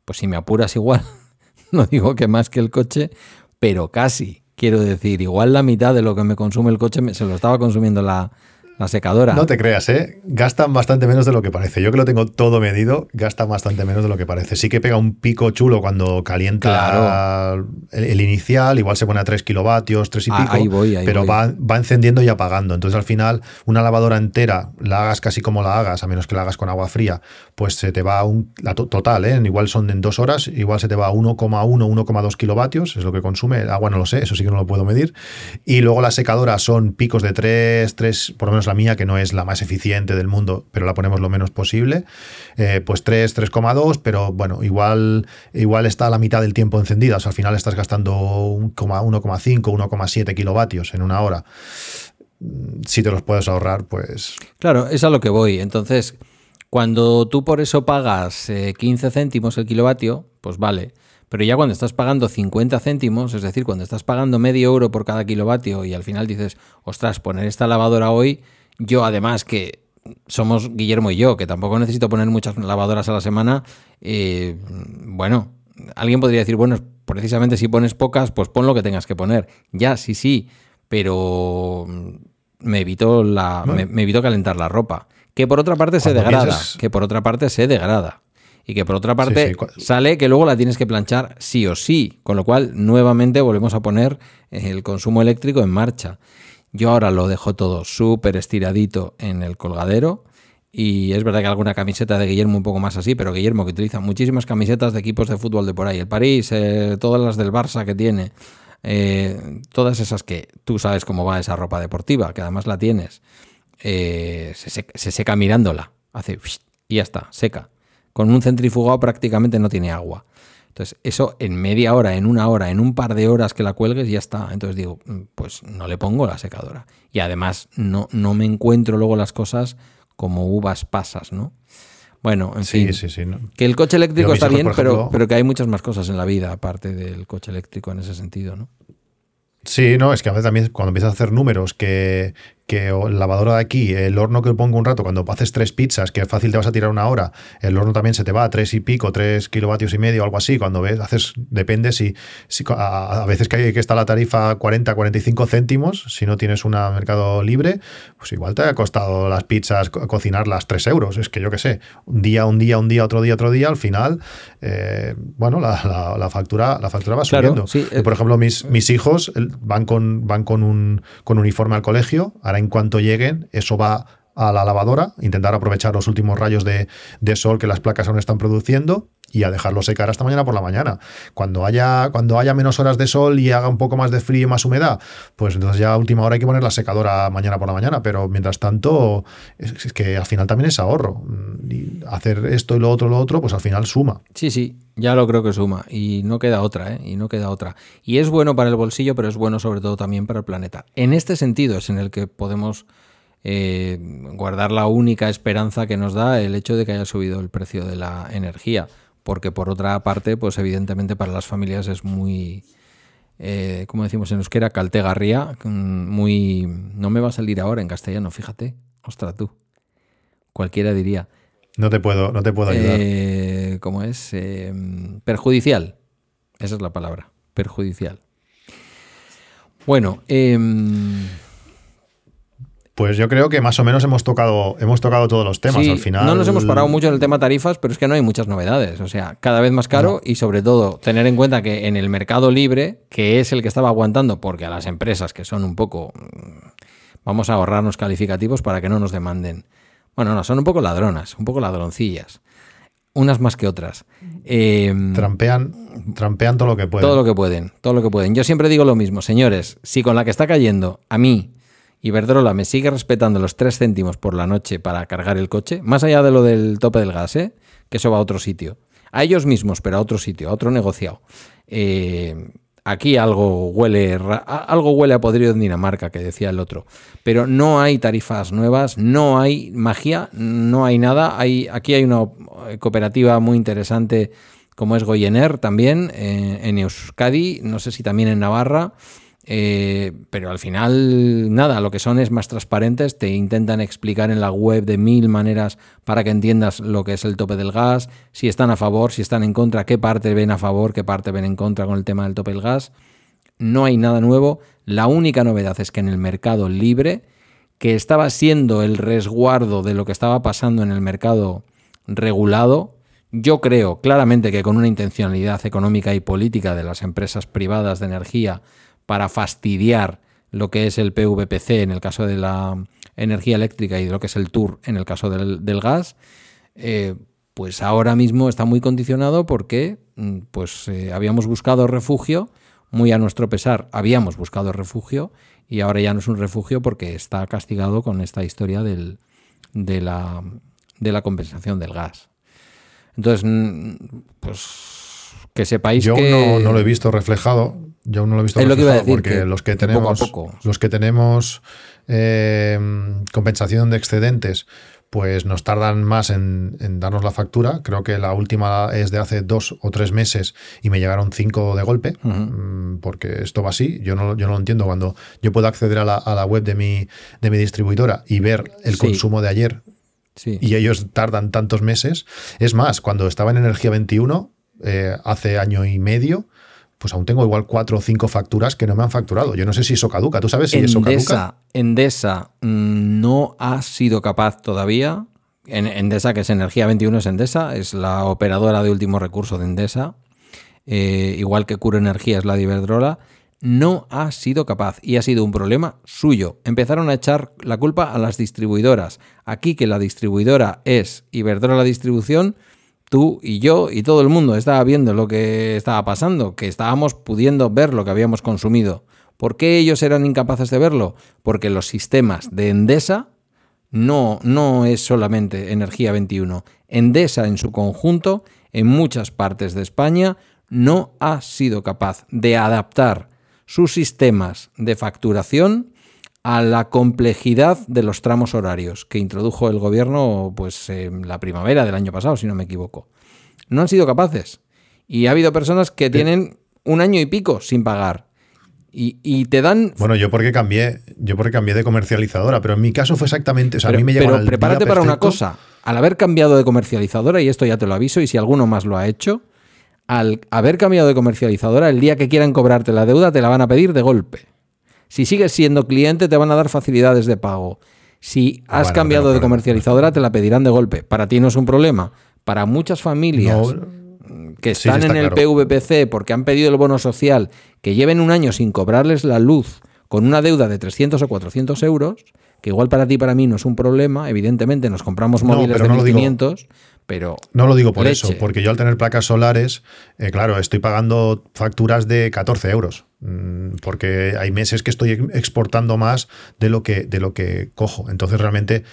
pues si me apuras igual, (laughs) no digo que más que el coche, pero casi. Quiero decir, igual la mitad de lo que me consume el coche se lo estaba consumiendo la, la secadora. No te creas, ¿eh? Gastan bastante menos de lo que parece. Yo que lo tengo todo medido, gastan bastante menos de lo que parece. Sí que pega un pico chulo cuando calienta claro. el, el, inicial, igual se pone a 3 kilovatios, 3 y Ah, pico, ahí voy, ahí pero voy. Va, va encendiendo y apagando. Entonces al final, una lavadora entera, la hagas casi como la hagas, a menos que la hagas con agua fría, pues se te va a un, la to total, ¿eh? igual son en dos horas, igual se te va a 1,1, 1,2 kilovatios, es lo que consume. El agua no lo sé, eso sí que no lo puedo medir. Y luego las secadoras son picos de 3, 3, por lo menos la mía, que no es la más eficiente del mundo, pero la ponemos lo menos posible, eh, pues 3, 3,2, pero bueno, igual, igual está la mitad del tiempo encendida, o sea, al final estás gastando 1,5, 1,7 kilovatios en una hora. Si te los puedes ahorrar, pues... Claro, es a lo que voy. Entonces, cuando tú por eso pagas eh, 15 céntimos el kilovatio, pues vale. Pero ya cuando estás pagando 50 céntimos, es decir, cuando estás pagando medio euro por cada kilovatio y al final dices, ostras, poner esta lavadora hoy, yo además que somos Guillermo y yo, que tampoco necesito poner muchas lavadoras a la semana, eh, bueno, alguien podría decir, bueno, precisamente si pones pocas, pues pon lo que tengas que poner. Ya, sí, sí, pero me evito, la, me, evito calentar la ropa. Que por otra parte se degrada, que por otra parte se degrada. Y que por otra parte sale que luego la tienes que planchar sí o sí. Con lo cual, nuevamente volvemos a poner el consumo eléctrico en marcha. Yo ahora lo dejo todo súper estiradito en el colgadero. Y es verdad que alguna camiseta de Guillermo un poco más así, pero Guillermo que utiliza muchísimas camisetas de equipos de fútbol de por ahí. El París, eh, todas las del Barça que tiene. Eh, todas esas que tú sabes cómo va esa ropa deportiva, que además la tienes. Eh, se, seca, mirándola. Hace y ya está, seca. Con un centrifugado prácticamente no tiene agua. Entonces, eso en media hora, en una hora, en un par de horas que la cuelgues, ya está. Entonces digo, mm, pues no le pongo la secadora. Y además no, no me encuentro luego las cosas como uvas pasas, ¿no? Bueno, en fin. Que el coche eléctrico está bien, pero, pero que hay muchas más cosas en la vida aparte del coche eléctrico en ese sentido, ¿no? Sí, no, es que a veces también cuando empiezas a hacer números que, que el lavadora de aquí, el horno que pongo un rato, cuando haces tres pizzas, que fácil te vas a tirar una hora, el horno también se te va a tres y pico, tres kilovatios y medio, algo así. Cuando ves, haces, depende si, si a, veces que, hay, que está la tarifa 40, 45 céntimos, si no tienes un mercado libre, pues igual te ha costado las pizzas cocinarlas 3 euros. Es que yo qué sé, un día, un día, un día, otro día, otro día, al final, eh, bueno, la, la, factura, la factura va subiendo. Eh. por ejemplo, mis, mis hijos van con, van con un con uniforme al colegio, ahora en cuanto lleguen, eso va a la lavadora, intentar aprovechar los últimos rayos de, sol que las placas aún están produciendo y a dejarlo secar hasta mañana por la mañana. Cuando haya, cuando haya menos horas de sol y haga un poco más de frío y más humedad, pues entonces ya a última hora hay que poner la secadora mañana por la mañana, pero mientras tanto es, que al final también es ahorro. Y hacer esto y lo otro, lo otro, pues al final suma. Sí, sí, ya lo creo que suma y no queda otra, ¿eh? Y no queda otra. Y es bueno para el bolsillo, pero es bueno sobre todo también para el planeta. En este sentido es en el que podemos eh, guardar la única esperanza que nos da el hecho de que haya subido el precio de la energía, porque por otra parte, pues evidentemente para las familias es muy, eh, como decimos en euskera, caltegarría, mm, muy... No me va a salir ahora en castellano, fíjate, ostras tú, cualquiera diría. No te puedo, no te puedo ayudar. Eh, ¿Cómo es? perjudicial, esa es la palabra, perjudicial. Bueno, eh, pues yo creo que más o menos hemos tocado, hemos tocado todos los temas al final. No nos hemos parado mucho en el tema tarifas, pero es que no hay muchas novedades. O sea, cada vez más caro y sobre todo tener en cuenta que en el mercado libre, que es el que estaba aguantando, porque a las empresas que son un poco. Mm, vamos a ahorrarnos calificativos para que no nos demanden. Bueno, no, son un poco ladronas, un poco ladroncillas. Unas más que otras. Em, trampean, trampean todo lo que pueden. Todo lo que pueden, todo lo que pueden. Yo siempre digo lo mismo, señores, si con la que está cayendo a mí Iberdrola me sigue respetando los 3 céntimos por la noche para cargar el coche, más allá de lo del tope del gas, ¿eh? que eso va a otro sitio. A ellos mismos, pero a otro sitio, a otro negociado. Eh, aquí algo huele, algo huele a podrido en Dinamarca, que decía el otro. Pero no hay tarifas nuevas, no hay magia, no hay nada. Hay, aquí hay una cooperativa muy interesante como es Goyener también, eh, en Euskadi, no sé si también en Navarra. Eh, pero al final, nada, lo que son es más transparentes, te intentan explicar en la web de mil maneras para que entiendas lo que es el tope del gas, si están a favor, si están en contra, qué parte ven a favor, qué parte ven en contra con el tema del tope del gas. No hay nada nuevo, la única novedad es que en el mercado libre, que estaba siendo el resguardo de lo que estaba pasando en el mercado regulado, yo creo claramente que con una intencionalidad económica y política de las empresas privadas de energía, para fastidiar lo que es el PVPC en el caso de la energía eléctrica y lo que es el TUR en el caso del, gas, eh, pues ahora mismo está muy condicionado porque mm, pues, eh, habíamos buscado refugio, muy a nuestro pesar habíamos buscado refugio y ahora ya no es un refugio porque está castigado con esta historia del, de, la, compensación del gas. Entonces, mm, pues que sepáis Yo que... no, no lo he visto reflejado yo no lo he visto porque los que tenemos, los que tenemos eh, compensación de excedentes, pues nos tardan más en, darnos la factura. Creo que la última es de hace dos o tres meses y me llegaron cinco de golpe, mm, porque esto va así. Yo no, yo no lo entiendo. Cuando yo puedo acceder a la, web de mi, de mi distribuidora y ver el consumo de ayer y ellos tardan tantos meses. Es más, cuando estaba en Energía 21, eh, hace año y medio, pues aún tengo igual cuatro o cinco facturas que no me han facturado. Yo no sé si eso caduca. ¿Tú sabes si eso caduca? Endesa mm, no ha sido capaz todavía. En, Endesa, que es Energía 21, es Endesa, es la operadora de último recurso de Endesa. Eh, igual que Cura Energía es la de Iberdrola no ha sido capaz y ha sido un problema suyo. Empezaron a echar la culpa a las distribuidoras. Aquí que la distribuidora es Iberdrola Distribución, tú y yo y todo el mundo estaba viendo lo que estaba pasando, que estábamos pudiendo ver lo que habíamos consumido. ¿Por qué ellos eran incapaces de verlo? Porque los sistemas de Endesa no, no es solamente Energía 21. Endesa en su conjunto, en muchas partes de España, no ha sido capaz de adaptar sus sistemas de facturación a la complejidad de los tramos horarios que introdujo el gobierno pues en la primavera del año pasado, si no me equivoco. No han sido capaces. Y ha habido personas que tienen un año y pico sin pagar. Y, te dan. Bueno, yo porque cambié, yo porque cambié de comercializadora, pero en mi caso fue exactamente. O sea, pero, a mí me pero prepárate para una cosa. Al haber cambiado de comercializadora, y esto ya te lo aviso, y si alguno más lo ha hecho, al haber cambiado de comercializadora, el día que quieran cobrarte la deuda te la van a pedir de golpe. Si sigues siendo cliente te van a dar facilidades de pago. Si ah, has cambiado de comercializadora te la pedirán de golpe. Para ti no es un problema. Para muchas familias que están en el PVPC porque han pedido el bono social, que lleven un año sin cobrarles la luz con una deuda de 300 o 400 euros, que igual para ti y para mí no es un problema, evidentemente nos compramos móviles de 1500, pero... No lo digo por eso, porque yo al tener placas solares, eh, claro, estoy pagando facturas de 14 euros, mm, porque hay meses que estoy exportando más de lo que, de lo que cojo. Entonces realmente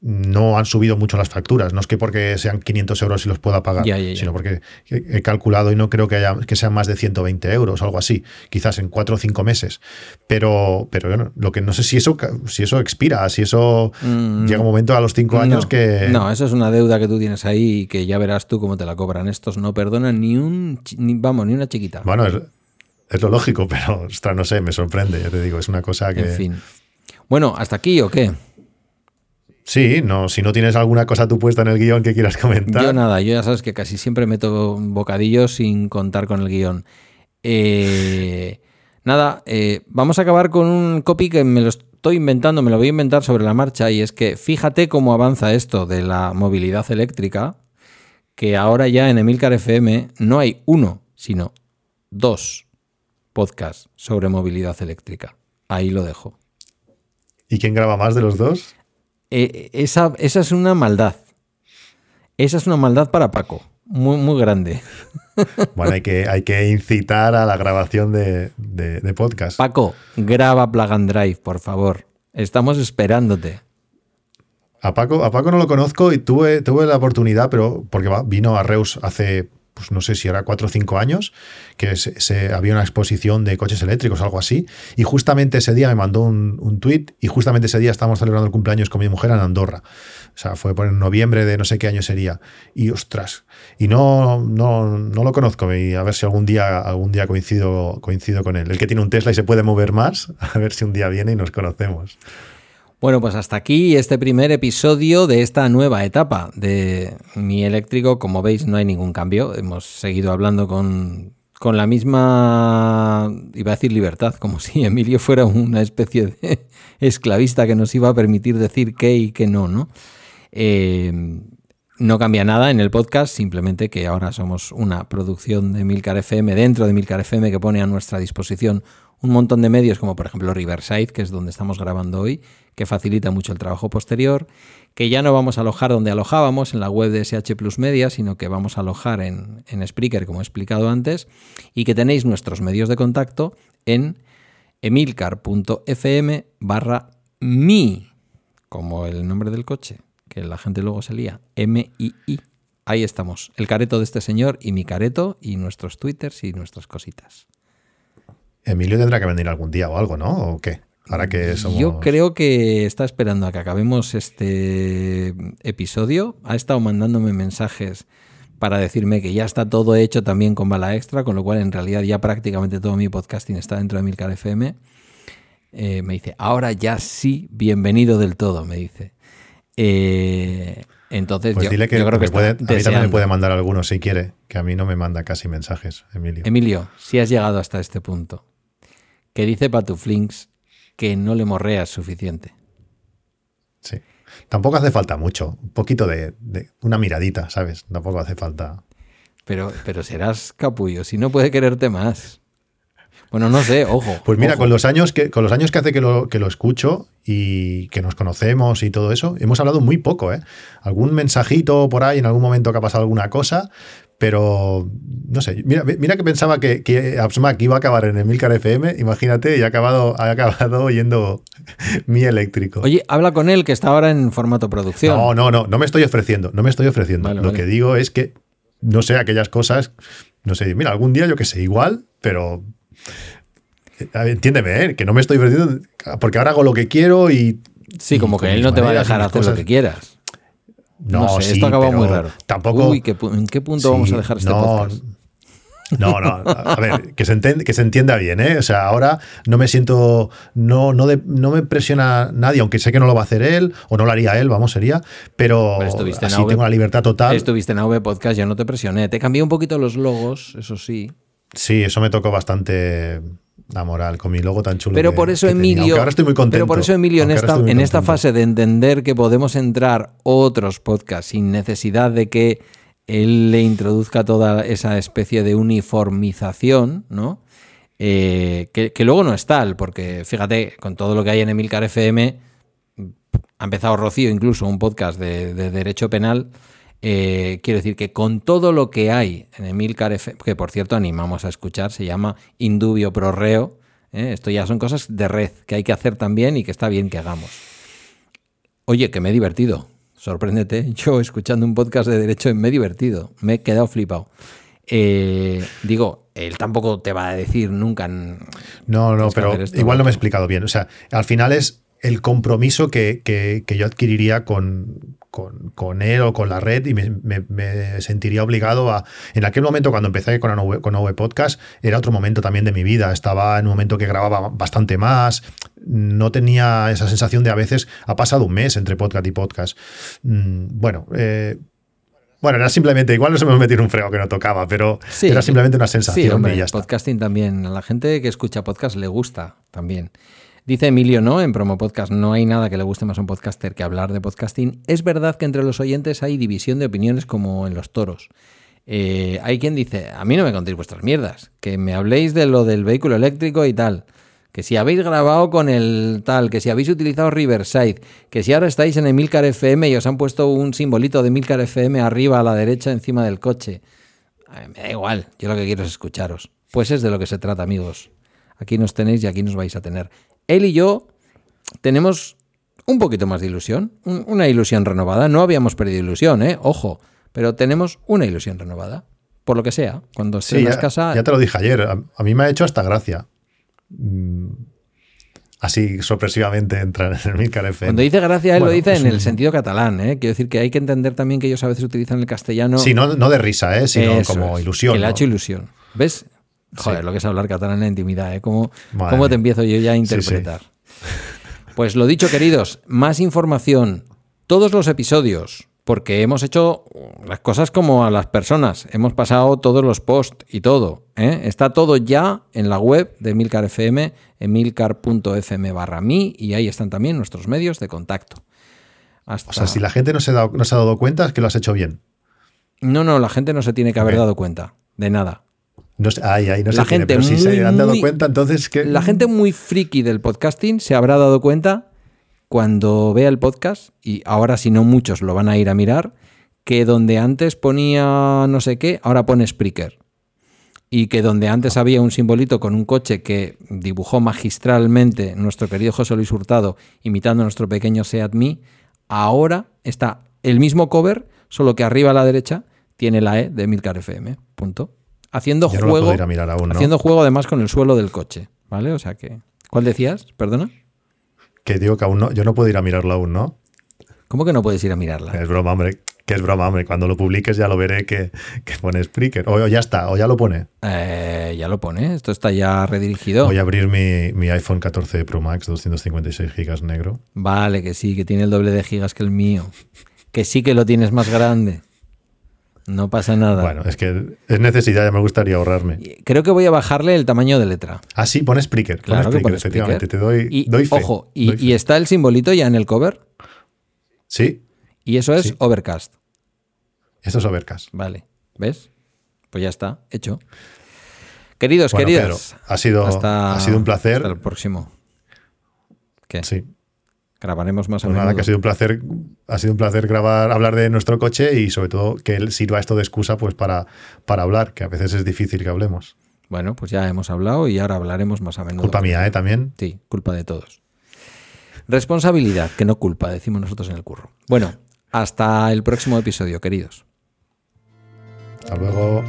no han subido mucho las facturas. No es que porque sean 500 euros y los pueda pagar, sino porque he calculado y no creo que, haya, que sean más de 120 euros, algo así, quizás en 4 o 5 meses. Pero, pero bueno, lo que no sé si eso, si eso expira, si eso mm, llega un momento a los 5 años que... No, eso es una deuda que tú tienes ahí y que ya verás tú cómo te la cobran. Estos no perdonan ni un, vamos, ni una chiquita. Bueno, es, es lo lógico, (laughs) pero ostras, no sé, me sorprende, ya te digo, es una cosa que... En fin. Bueno, ¿hasta aquí o qué? Sí, no, si no tienes alguna cosa tú puesta en el guion que quieras comentar. Yo nada, yo ya sabes que casi siempre meto bocadillos sin contar con el guion. Eh, nada, eh, vamos a acabar con un copy que me lo estoy inventando, me lo voy a inventar sobre la marcha, y es que fíjate cómo avanza esto de la movilidad eléctrica, que ahora ya en Emilcar FM no hay uno, sino dos podcasts sobre movilidad eléctrica. Ahí lo dejo. ¿Y quién graba más de los dos? Eh, esa, esa es una maldad. Esa es una maldad para Paco. Muy, muy grande. (laughs) Bueno, hay que, hay que incitar a la grabación de, podcast. Paco, graba Plug and Drive, por favor. Estamos esperándote. A Paco, a Paco no lo conozco y tuve, tuve la oportunidad, pero porque vino a Reus hace pues no sé si era cuatro o cinco años, que se, había una exposición de coches eléctricos, algo así, y justamente ese día me mandó un, un tuit y justamente ese día estábamos celebrando el cumpleaños con mi mujer en Andorra. O sea, fue por en noviembre de no sé qué año sería. Y ostras, y no, no, no lo conozco, y a ver si algún día, algún día coincido, coincido con él. El que tiene un Tesla y se puede mover más, (laughs) a ver si un día viene y nos conocemos. Bueno, pues hasta aquí este primer episodio de esta nueva etapa de mi eléctrico. Como veis, no hay ningún cambio. Hemos seguido hablando con, la misma, iba a decir libertad, como (laughs) si Emilio fuera una especie de esclavista que nos iba a permitir decir qué y qué no, ¿no? Eh, no cambia nada en el podcast, simplemente que ahora somos una producción de Milcar FM dentro de Milcar FM que pone a nuestra disposición un montón de medios como por ejemplo Riverside, que es donde estamos grabando hoy, que facilita mucho el trabajo posterior, que ya no vamos a alojar donde alojábamos en la web de SH Plus Media, sino que vamos a alojar en, en Spreaker, como he explicado antes, y que tenéis nuestros medios de contacto en emilcar.fm barra mi, como el nombre del coche, que la gente luego se lía, M-I-I. Ahí estamos, el careto de este señor y mi careto y nuestros twitters y nuestras cositas. Emilio tendrá que venir algún día o algo, ¿no? ¿O qué? Para que Yo creo que está esperando a que acabemos este episodio. Ha estado mandándome mensajes para decirme que ya está todo hecho también con bala extra, con lo cual en realidad ya prácticamente todo mi podcasting está dentro de Milcar FM. Eh, me dice, ahora ya sí, bienvenido del todo, me dice. Eh, Entonces, Pues yo, dile que, yo creo que puede- a mí también me puede mandar algunos si quiere, que a mí no me manda casi mensajes, Emilio. Emilio, si has llegado hasta este punto, que dice Patuflinks que no le morreas suficiente. Sí. Tampoco hace falta mucho, un poquito de, de- una miradita, ¿sabes? Tampoco hace falta. Pero, pero serás capullo, si no puede quererte más. Bueno, no sé, ojo. Pues mira, ojo. con los años que con los años que hace que lo, que lo escucho y que nos conocemos y todo eso, hemos hablado muy poco, ¿eh? Algún mensajito por ahí en algún momento que ha pasado alguna cosa, pero no sé. Mira, mira que pensaba que, que Absmack iba a acabar en Emilcar FM, imagínate, y ha acabado, ha acabado oyendo (laughs) mi eléctrico. Oye, habla con él que está ahora en formato producción. No, no, no, no me estoy ofreciendo, no me estoy ofreciendo. Vale, Lo vale. que digo es que, no sé, aquellas cosas, no sé, mira, algún día yo que sé, igual, pero eh, entiéndeme, ¿eh? que no me estoy ofreciendo, porque ahora hago lo que quiero y... sí, como que él no te va a dejar hacer lo que quieras. No, No, sé, sí, esto pero muy raro. Tampoco... Uy, ¿qué pu- ¿en qué punto Sí, vamos a dejar este no, podcast? No, no, a ver, que se, enten- que se entienda bien, ¿eh? O sea, ahora no me siento, no, no, de- no me presiona nadie, aunque sé que no lo va a hacer él, o no lo haría él, vamos, sería, pero Pero estuviste así AV. tengo la libertad total. Estuviste en AV Podcast, yo no te presioné. Te cambié un poquito los logos, eso sí. Sí, eso me tocó bastante la moral con mi logo tan chulo. Pero que- por eso. Emilio, ahora estoy muy contento. pero por eso Emilio en esta, en esta fase de entender que podemos entrar otros podcasts sin necesidad de que él le introduzca toda esa especie de uniformización, ¿no? Eh, que, que luego no es tal, porque fíjate, con todo lo que hay en Emilcar FM, ha empezado Rocío incluso un podcast de, de derecho penal. Eh, quiero decir que con todo lo que hay en Emilcar FM, que por cierto animamos a escuchar, se llama Indubio Pro Reo. ¿eh? Esto ya son cosas de red que hay que hacer también y que está bien que hagamos. Oye, que me he divertido. Sorpréndete. (laughs) Yo escuchando un podcast de derecho me he divertido. Me he quedado flipado. Eh, digo, él tampoco te va a decir nunca. No, no, pero esto, igual no me he explicado bien. O sea, al final es el compromiso que, que- que yo adquiriría con, con, con él o con la red y me, me- me sentiría obligado a... En aquel momento cuando empecé con OV, con Podcast era otro momento también de mi vida. Estaba en un momento que grababa bastante más. No tenía esa sensación de a veces ha pasado un mes entre podcast y podcast. Mm, Bueno, eh, bueno, era simplemente, igual nos hemos metido un frego que no tocaba, pero Sí. era simplemente una sensación Sí, hombre, y ya está. podcasting también. A la gente que escucha podcast le gusta también. Dice Emilio, ¿no? En Promo Podcast no hay nada que le guste más a un podcaster que hablar de podcasting. Es verdad que entre los oyentes hay división de opiniones como en los toros. Eh, hay quien dice, a mí no me contéis vuestras mierdas, que me habléis de lo del vehículo eléctrico y tal. Que si habéis grabado con el tal, que si habéis utilizado Riverside, que si ahora estáis en Emilcar FM y os han puesto un simbolito de Emilcar FM arriba a la derecha encima del coche. Mí me da igual, yo lo que quiero es escucharos. Pues es de lo que se trata, amigos. Aquí nos tenéis y aquí nos vais a tener. Él y yo tenemos un poquito más de ilusión, un- una ilusión renovada. No habíamos perdido ilusión, ¿eh? Ojo, pero tenemos una ilusión renovada. Por lo que sea, cuando Sí, estrenas ya, casa... ya te lo dije ayer. A, a mí me ha hecho hasta gracia. Mm, Así sorpresivamente entrar en el Milcar FM. Cuando dice gracia, él Bueno, lo dice en el sentido catalán, ¿eh? Quiero decir que hay que entender también que ellos a veces utilizan el castellano... Sí, no, no de risa, ¿eh? sino Eso como es, ilusión. Que le ha hecho ilusión. ¿Ves? Joder, Sí. lo que es hablar catalán en la intimidad, ¿eh? ¿Cómo, cómo te empiezo yo ya a Sí, interpretar? Pues lo dicho, queridos, más información, todos los episodios, porque hemos hecho las cosas como a las personas, hemos pasado todos los posts y todo. ¿eh? Está todo ya en la web de Milcar FM, emilcar.fm barra mí, y ahí están también nuestros medios de contacto. Hasta... O sea, si la gente no se, ha dado, no se ha dado cuenta, es que lo has hecho bien. No, no, la gente no se tiene que haber dado cuenta de nada. No sé, ay, ay, no La se tiene, gente pero si muy, se han dado muy- cuenta, entonces que. La gente muy friki del podcasting se habrá dado cuenta cuando vea el podcast, y ahora si no muchos lo van a ir a mirar, que donde antes ponía no sé qué, ahora pone Spreaker. Y que donde antes había un simbolito con un coche que dibujó magistralmente nuestro querido José Luis Hurtado, imitando a nuestro pequeño Seat Me, ahora está el mismo cover, solo que arriba a la derecha tiene la E de Milcar FM. Punto. Haciendo Yo juego. Haciendo juego además con el suelo del coche. ¿Vale? O sea que. ¿Cuál decías? Perdona. Que digo que aún no, yo no puedo ir a mirarlo aún, ¿no? ¿Cómo que no puedes ir a mirarla? Es broma, hombre. Que es broma, hombre. Cuando lo publiques ya lo veré que, que pone Spreaker. O, o ya está, o ya lo pone. Eh, ya lo pone, esto está ya redirigido. Voy a abrir mi, mi iPhone 14 Pro Max, 256 gigas negro. Vale, que sí, que tiene el doble de gigas que el mío. Que sí que lo tienes más grande. No pasa nada. Bueno, es que es necesidad, ya me gustaría ahorrarme. Creo que voy a bajarle el tamaño de letra. Ah, sí, pon Spreaker. Claro pon Spreaker, efectivamente. Spreaker. Te doy, Y, doy fe. ojo, y, doy y fe. está el simbolito ya en el cover. Sí, Y eso es Sí. Overcast. esto es Overcast. Vale. ¿Ves? Pues ya está, hecho. Queridos, Bueno, queridas. Pedro, ha sido, hasta- ha sido un placer. Hasta el próximo. ¿Qué? Sí. Grabaremos más o menos. Pues nada, que ha sido un placer, ha sido un placer grabar, hablar de nuestro coche y sobre todo que él sirva esto de excusa pues para, para hablar, que a veces es difícil que hablemos. Bueno, pues ya hemos hablado y ahora hablaremos más a menudo. Culpa mía, ¿eh? También. Sí, culpa de todos. Responsabilidad, que no culpa, decimos nosotros en el curro. Bueno, hasta el próximo episodio, queridos. Hasta luego.